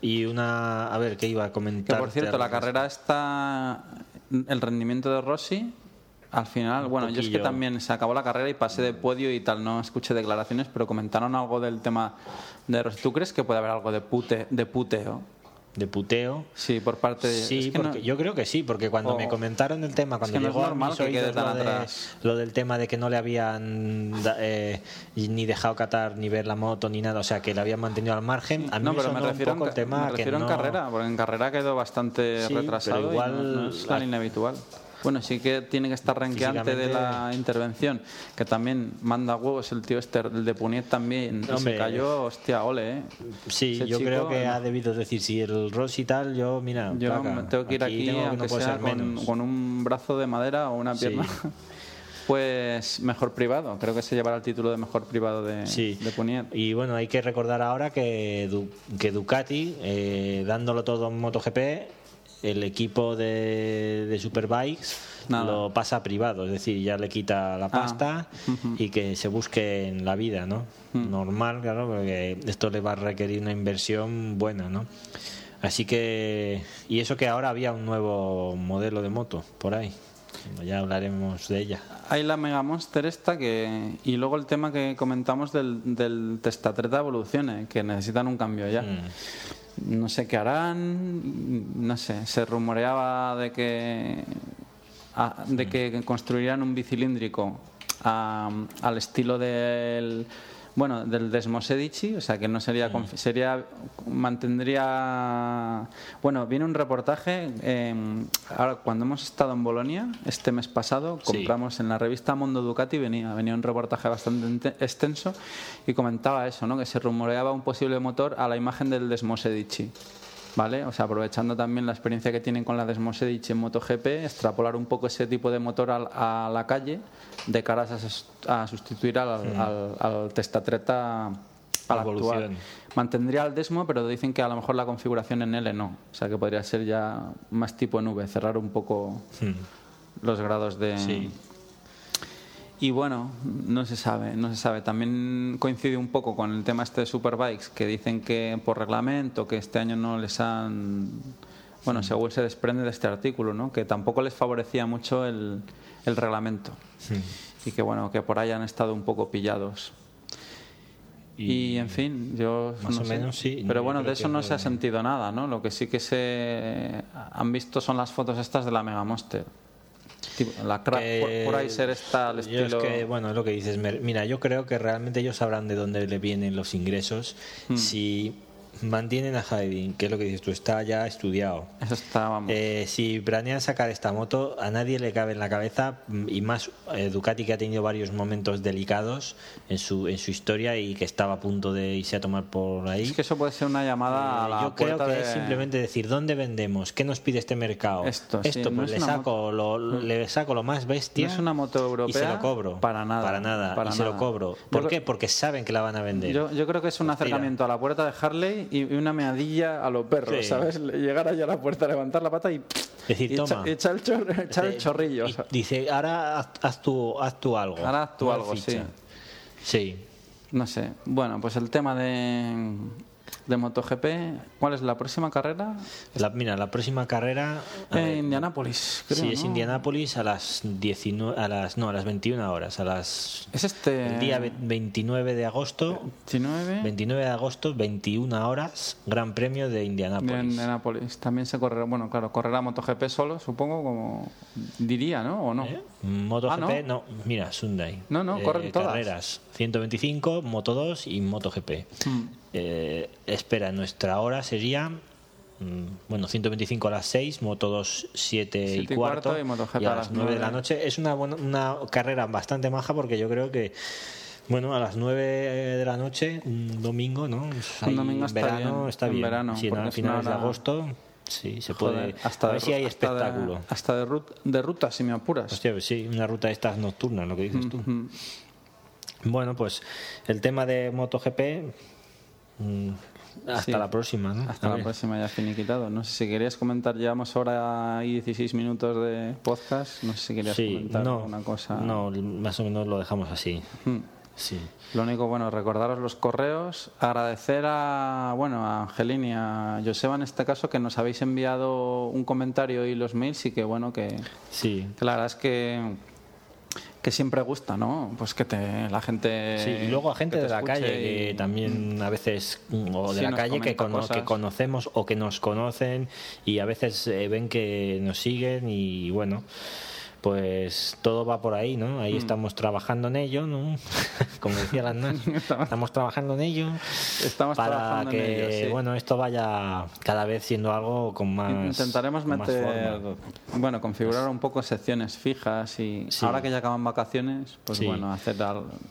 Y una. A ver, ¿qué iba a Que comentar? por cierto, la carrera está. El rendimiento de Rossi, al final, bueno, yo es que también se acabó la carrera y pasé de podio y tal, no escuché declaraciones, pero comentaron algo del tema de Rossi. ¿Tú crees que puede haber algo de, pute, de puteo? De puteo. Sí, por parte de. Sí, es que no- porque yo creo que sí, porque cuando me comentaron el tema, cuando que no es llegó a que quede tan lo, de- lo del tema de que no le habían eh, ni dejado catar ni ver la moto ni nada, o sea, que le habían mantenido al margen, a mí no, me pero me refiero, un poco en, el tema me que refiero en no- carrera, porque en carrera quedó bastante Sí, retrasado pero y igual- no, no es tan inhabitual. Bueno, sí que tiene que estar renqueante de la intervención, que también manda huevos el tío este, el de Puniet también, se cayó, hostia, ole, eh. Sí, Ese yo chico, creo que no. ha debido decir si el Ross y tal, yo, mira, Yo placa, me tengo que ir aquí, tengo no aunque sea con, un brazo de madera o una Sí. pierna. Pues mejor privado, creo que se llevará el título de mejor privado de, Sí. de Puniet. Y bueno, hay que recordar ahora que, que Ducati, eh, dándolo todo en MotoGP, el equipo de, de Superbikes Nada. lo pasa a privado, es decir, ya le quita la pasta y que se busque en la vida, ¿no? Normal, claro, porque esto le va a requerir una inversión buena, ¿no? Así que, y eso que ahora había un nuevo modelo de moto por ahí, ya hablaremos de ella. Hay la Mega Monster esta que y luego el tema que comentamos del, del Testatreta Evolucione, que necesitan un cambio ya. Mm. No sé qué harán, no sé, se rumoreaba de que a- de que construirían un bicilíndrico a- al estilo del bueno, del Desmosedici, o sea que no sería confi- sería mantendría bueno, viene un reportaje eh, ahora cuando hemos estado en Bolonia este mes pasado Sí. compramos en la revista Mondo Ducati venía venía un reportaje bastante extenso y comentaba eso, ¿no? Que se rumoreaba un posible motor a la imagen del Desmosedici. ¿Vale? O sea, aprovechando también la experiencia que tienen con la Desmosedici en MotoGP, extrapolar un poco ese tipo de motor al- a, la calle de cara a, a sustituir al, al, al Testatreta al Evolución. actual. Mantendría el Desmo, pero dicen que a lo mejor la configuración en L no. O sea, que podría ser ya más tipo nube, cerrar un poco los grados de... Sí. Y bueno, no se sabe, no se sabe. También coincide un poco con el tema este de Superbikes, que dicen que por reglamento, que este año no les han... Bueno, según se desprende de este artículo, ¿no? Que tampoco les favorecía mucho el, el reglamento. Y que bueno, que por ahí han estado un poco pillados. Y, en fin, yo Más no o sé. menos sí, Pero bueno, de eso no se ha sentido nada, ¿no? Lo que sí que se han visto son las fotos estas de la Mega Monster. La crack Que por, ahí ser está yo estilo. es que, bueno, es lo que dices. Mira, yo creo que realmente ellos sabrán de dónde le vienen los ingresos Hmm. si mantienen a Haydn, que es lo que dices tú, está ya estudiado. Eso está, vamos. Eh, si planean sacar esta moto, a nadie le cabe en la cabeza, mm, y más eh, Ducati que ha tenido varios momentos delicados en su, en su historia y que estaba a punto de irse a tomar por ahí. es que eso puede ser una llamada a Eh, la yo creo que de... es simplemente decir dónde vendemos, qué nos pide este mercado. Esto, sí, no pues es le saco, lo, le saco lo más bestia. No es una moto Y se europea lo cobro. para nada, Para nada. para y se lo cobro. Yo ¿Por creo- qué? Porque saben que la van a vender. Yo, yo creo que es un Pues acercamiento a la puerta de Harley y una meadilla a los perros, Sí. ¿sabes? Llegar allá a la puerta, levantar la pata y, Decir, y echa- toma. echar el, chor- echar el chorrillo. y dice, ahora haz, haz tú, haz tú algo. Ahora haz tú algo, ficha. sí. Sí. No sé. Bueno, pues el tema de, de MotoGP. ¿Cuál es la próxima carrera? La- mira, la próxima carrera. ver, Indianápolis, creo, sí, es ¿no? Indianápolis a las 19, a las no, a las 21 horas, a las Es este... el día ve- 29 de agosto, 19 29 de agosto, 21 horas, Gran Premio de de Indianápolis. Indianápolis. También se correrá, bueno, claro, correrá MotoGP solo, supongo, como diría, ¿no? ¿O no? ¿Eh? MotoGP, Ah, no. mira, Sunday. Eh, No, no, corren todas. Carreras 125, Moto 2 y MotoGP. Mm. Eh, espera, nuestra hora sería. mm, Bueno, 125 a las 6, Moto 2 7 y Siete y cuarto, cuarto y MotoGP a las las 9 de la noche. Es una, buena- una carrera bastante maja porque yo creo que, bueno, a las 9 de la noche, un domingo, ¿no? Ahí domingo está verano bien, está en bien. verano, Sí, porque a es finales una de hora- agosto, sí, se Joder, puede. hasta a de ver si hay hasta de- espectáculo. hasta de, rut- de ruta, si me apuras. Hostia, pues sí, una ruta de estas nocturnas, lo que dices tú. Mm. Bueno, pues el tema de MotoGP, mm, hasta Sí. la próxima, ¿no? Hasta la próxima ya finiquitado. No sé si querías comentar, llevamos ahora y 16 minutos de podcast. No sé si querías Sí, comentar no, alguna cosa. no, más o menos lo dejamos así. Hmm. Sí. Lo único, bueno, recordaros los correos, agradecer a, bueno, a Angelín y a Joseba en este caso que nos habéis enviado un comentario y los mails y que, bueno, que, Sí. que la verdad es que, que siempre gusta, ¿no? Pues que te, la gente... Sí, y luego a gente de la calle y- que también a veces, mm, o de Sí, la calle que, comenta cono- cosas. que conocemos o que nos conocen y a veces eh, ven que nos siguen y bueno, pues todo va por ahí, ¿no? Mm. Ahí estamos trabajando en ello, ¿no? Como decía las estamos trabajando en ello Estamos para trabajando en que, ello, sí. bueno, esto vaya cada vez siendo algo con más Intentaremos con meter, forma. bueno, configurar un poco secciones fijas y Sí. ahora que ya acaban vacaciones, pues Sí. bueno, hacer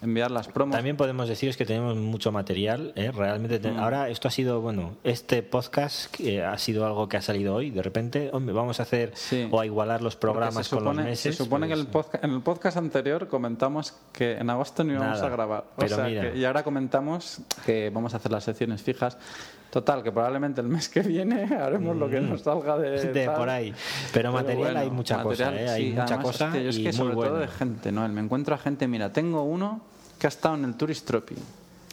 enviar las promos. También podemos deciros que tenemos mucho material, ¿eh? realmente. Mm. Ahora esto ha sido, bueno, este podcast que ha sido algo que ha salido hoy. De repente, hombre, vamos a hacer o a igualar los programas con los supone, meses. Se supone que pues, el podca- en el podcast anterior comentamos que en agosto no íbamos Nada. a grabar. O Pero sea mira. que- y ahora comentamos que vamos a hacer las secciones fijas. Total, que probablemente el mes que viene haremos lo que nos salga de, Mm. de por ahí. Pero material bueno, hay mucha material, cosa, ¿eh? hay sí, mucha además, cosa hostia, yo es y que sobre todo buena. de gente, ¿no? Me encuentro a gente, mira, tengo uno que ha estado en el Tourist Trophy.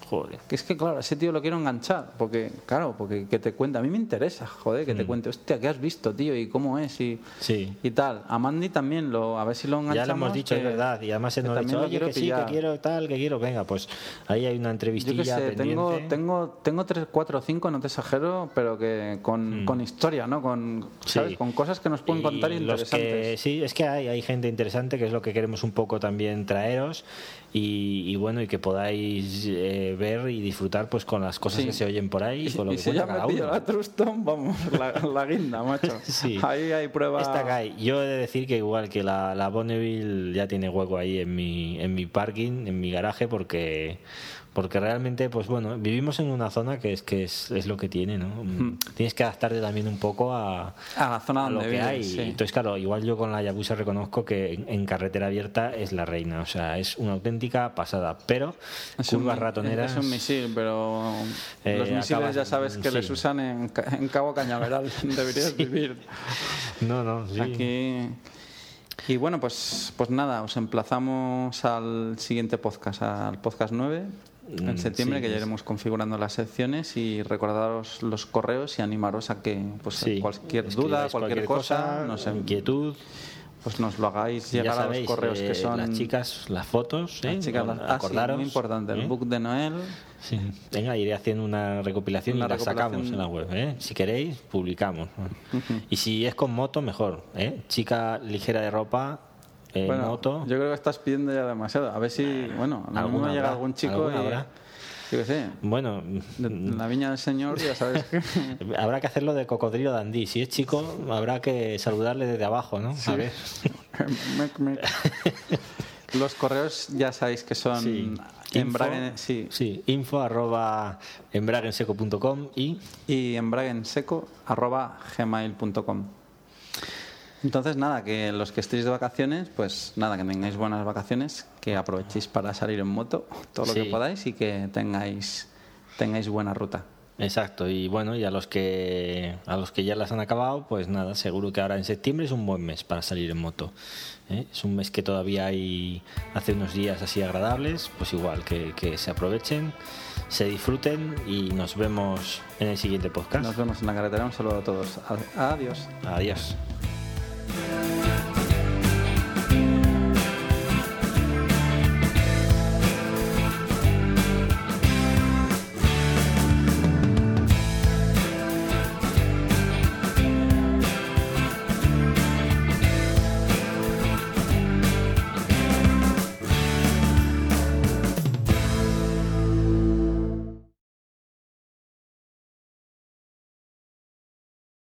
Joder. Que es que, claro, ese tío lo quiero enganchar. Porque, claro, porque que te cuente. A mí me interesa, joder, que te cuente, hostia, ¿qué has visto, tío? ¿Y cómo es? Y, Mm. Sí. y tal. A Mandy también, lo, a ver si lo enganchamos. Ya lo hemos dicho, que- es verdad. Y además se nos ha dicho, oye, que sí, que pillar". quiero tal, que quiero. Venga, pues ahí hay una Yo entrevistilla qué sé, pendiente. tengo, tengo, tengo tres, cuatro, cinco, no te exagero, pero que con, con historia, ¿no? Con, ¿sabes? Mm. Sí. con cosas que nos pueden contar Y los que- interesantes. sí, es que hay, hay gente interesante que es lo que queremos un poco también traeros y, y bueno, y que podáis eh, ver y disfrutar pues con las cosas Sí. que se oyen por ahí y, con lo y que cuenta me cada uno. la Truston, vamos, la, la guinda, macho. Sí. Ahí hay prueba. Esta cae. Yo he de decir que igual que la, la Bonneville ya tiene hueco ahí en mi, en mi parking, en mi garaje, porque porque realmente, pues bueno, vivimos en una zona que es que es, es lo que tiene, ¿no? Tienes que adaptarte también un poco a, A la zona a lo donde que vives, hay. sí. Entonces, claro, igual yo con la Yabusa reconozco que en, en carretera abierta es la reina, o sea, es una auténtica pasada, pero Es un, curvas mi- ratoneras es un misil, pero Eh, los misiles ya sabes que sí. les usan en Cabo Cañaveral. Deberías vivir No, no, sí. aquí. Y bueno, pues, pues nada, os emplazamos al siguiente podcast, al podcast 9 en Mm, septiembre, sí, que ya iremos configurando las secciones y recordaros los correos y animaros a que pues, Sí, cualquier duda, cualquier, cosa, no sé, inquietud, pues nos lo hagáis ya llegar a sabéis, los correos eh, que son las chicas, las fotos, ¿eh? las chicas, las- ah, sí, acordaros, muy importante, el ¿eh? book de Noel. Sí. Venga, iré haciendo una recopilación Una y la sacamos en la web. ¿eh? Si queréis, publicamos. Y si es con moto, mejor. ¿eh? Chica ligera de ropa, Bueno, moto. yo creo que estás pidiendo ya demasiado. A ver si, bueno, a lo ¿Alguna mejor llega algún chico ¿Alguna y, habrá? yo qué sé, Bueno, de la viña del señor, ya sabes habrá que hacerlo de cocodrilo dandí. Si es chico, habrá que saludarle desde abajo, ¿no? A ver. Los correos ya sabéis que son Sí. embrague, Info, sí, sí, info arroba embraguenseco.com y y embraguenseco arroba gmail.com. Entonces, nada, que los que estéis de vacaciones, pues nada, que tengáis buenas vacaciones, que aprovechéis para salir en moto todo lo Sí. que podáis y que tengáis, tengáis buena ruta. Exacto, y bueno, y a los que a los que ya las han acabado, pues nada, seguro que ahora en septiembre es un buen mes para salir en moto. ¿eh? Es un mes que todavía hay hace unos días así agradables, pues igual que, que se aprovechen, se disfruten y nos vemos en el siguiente podcast. Nos vemos en la carretera. Un saludo a todos. Adiós. Adiós. Bye.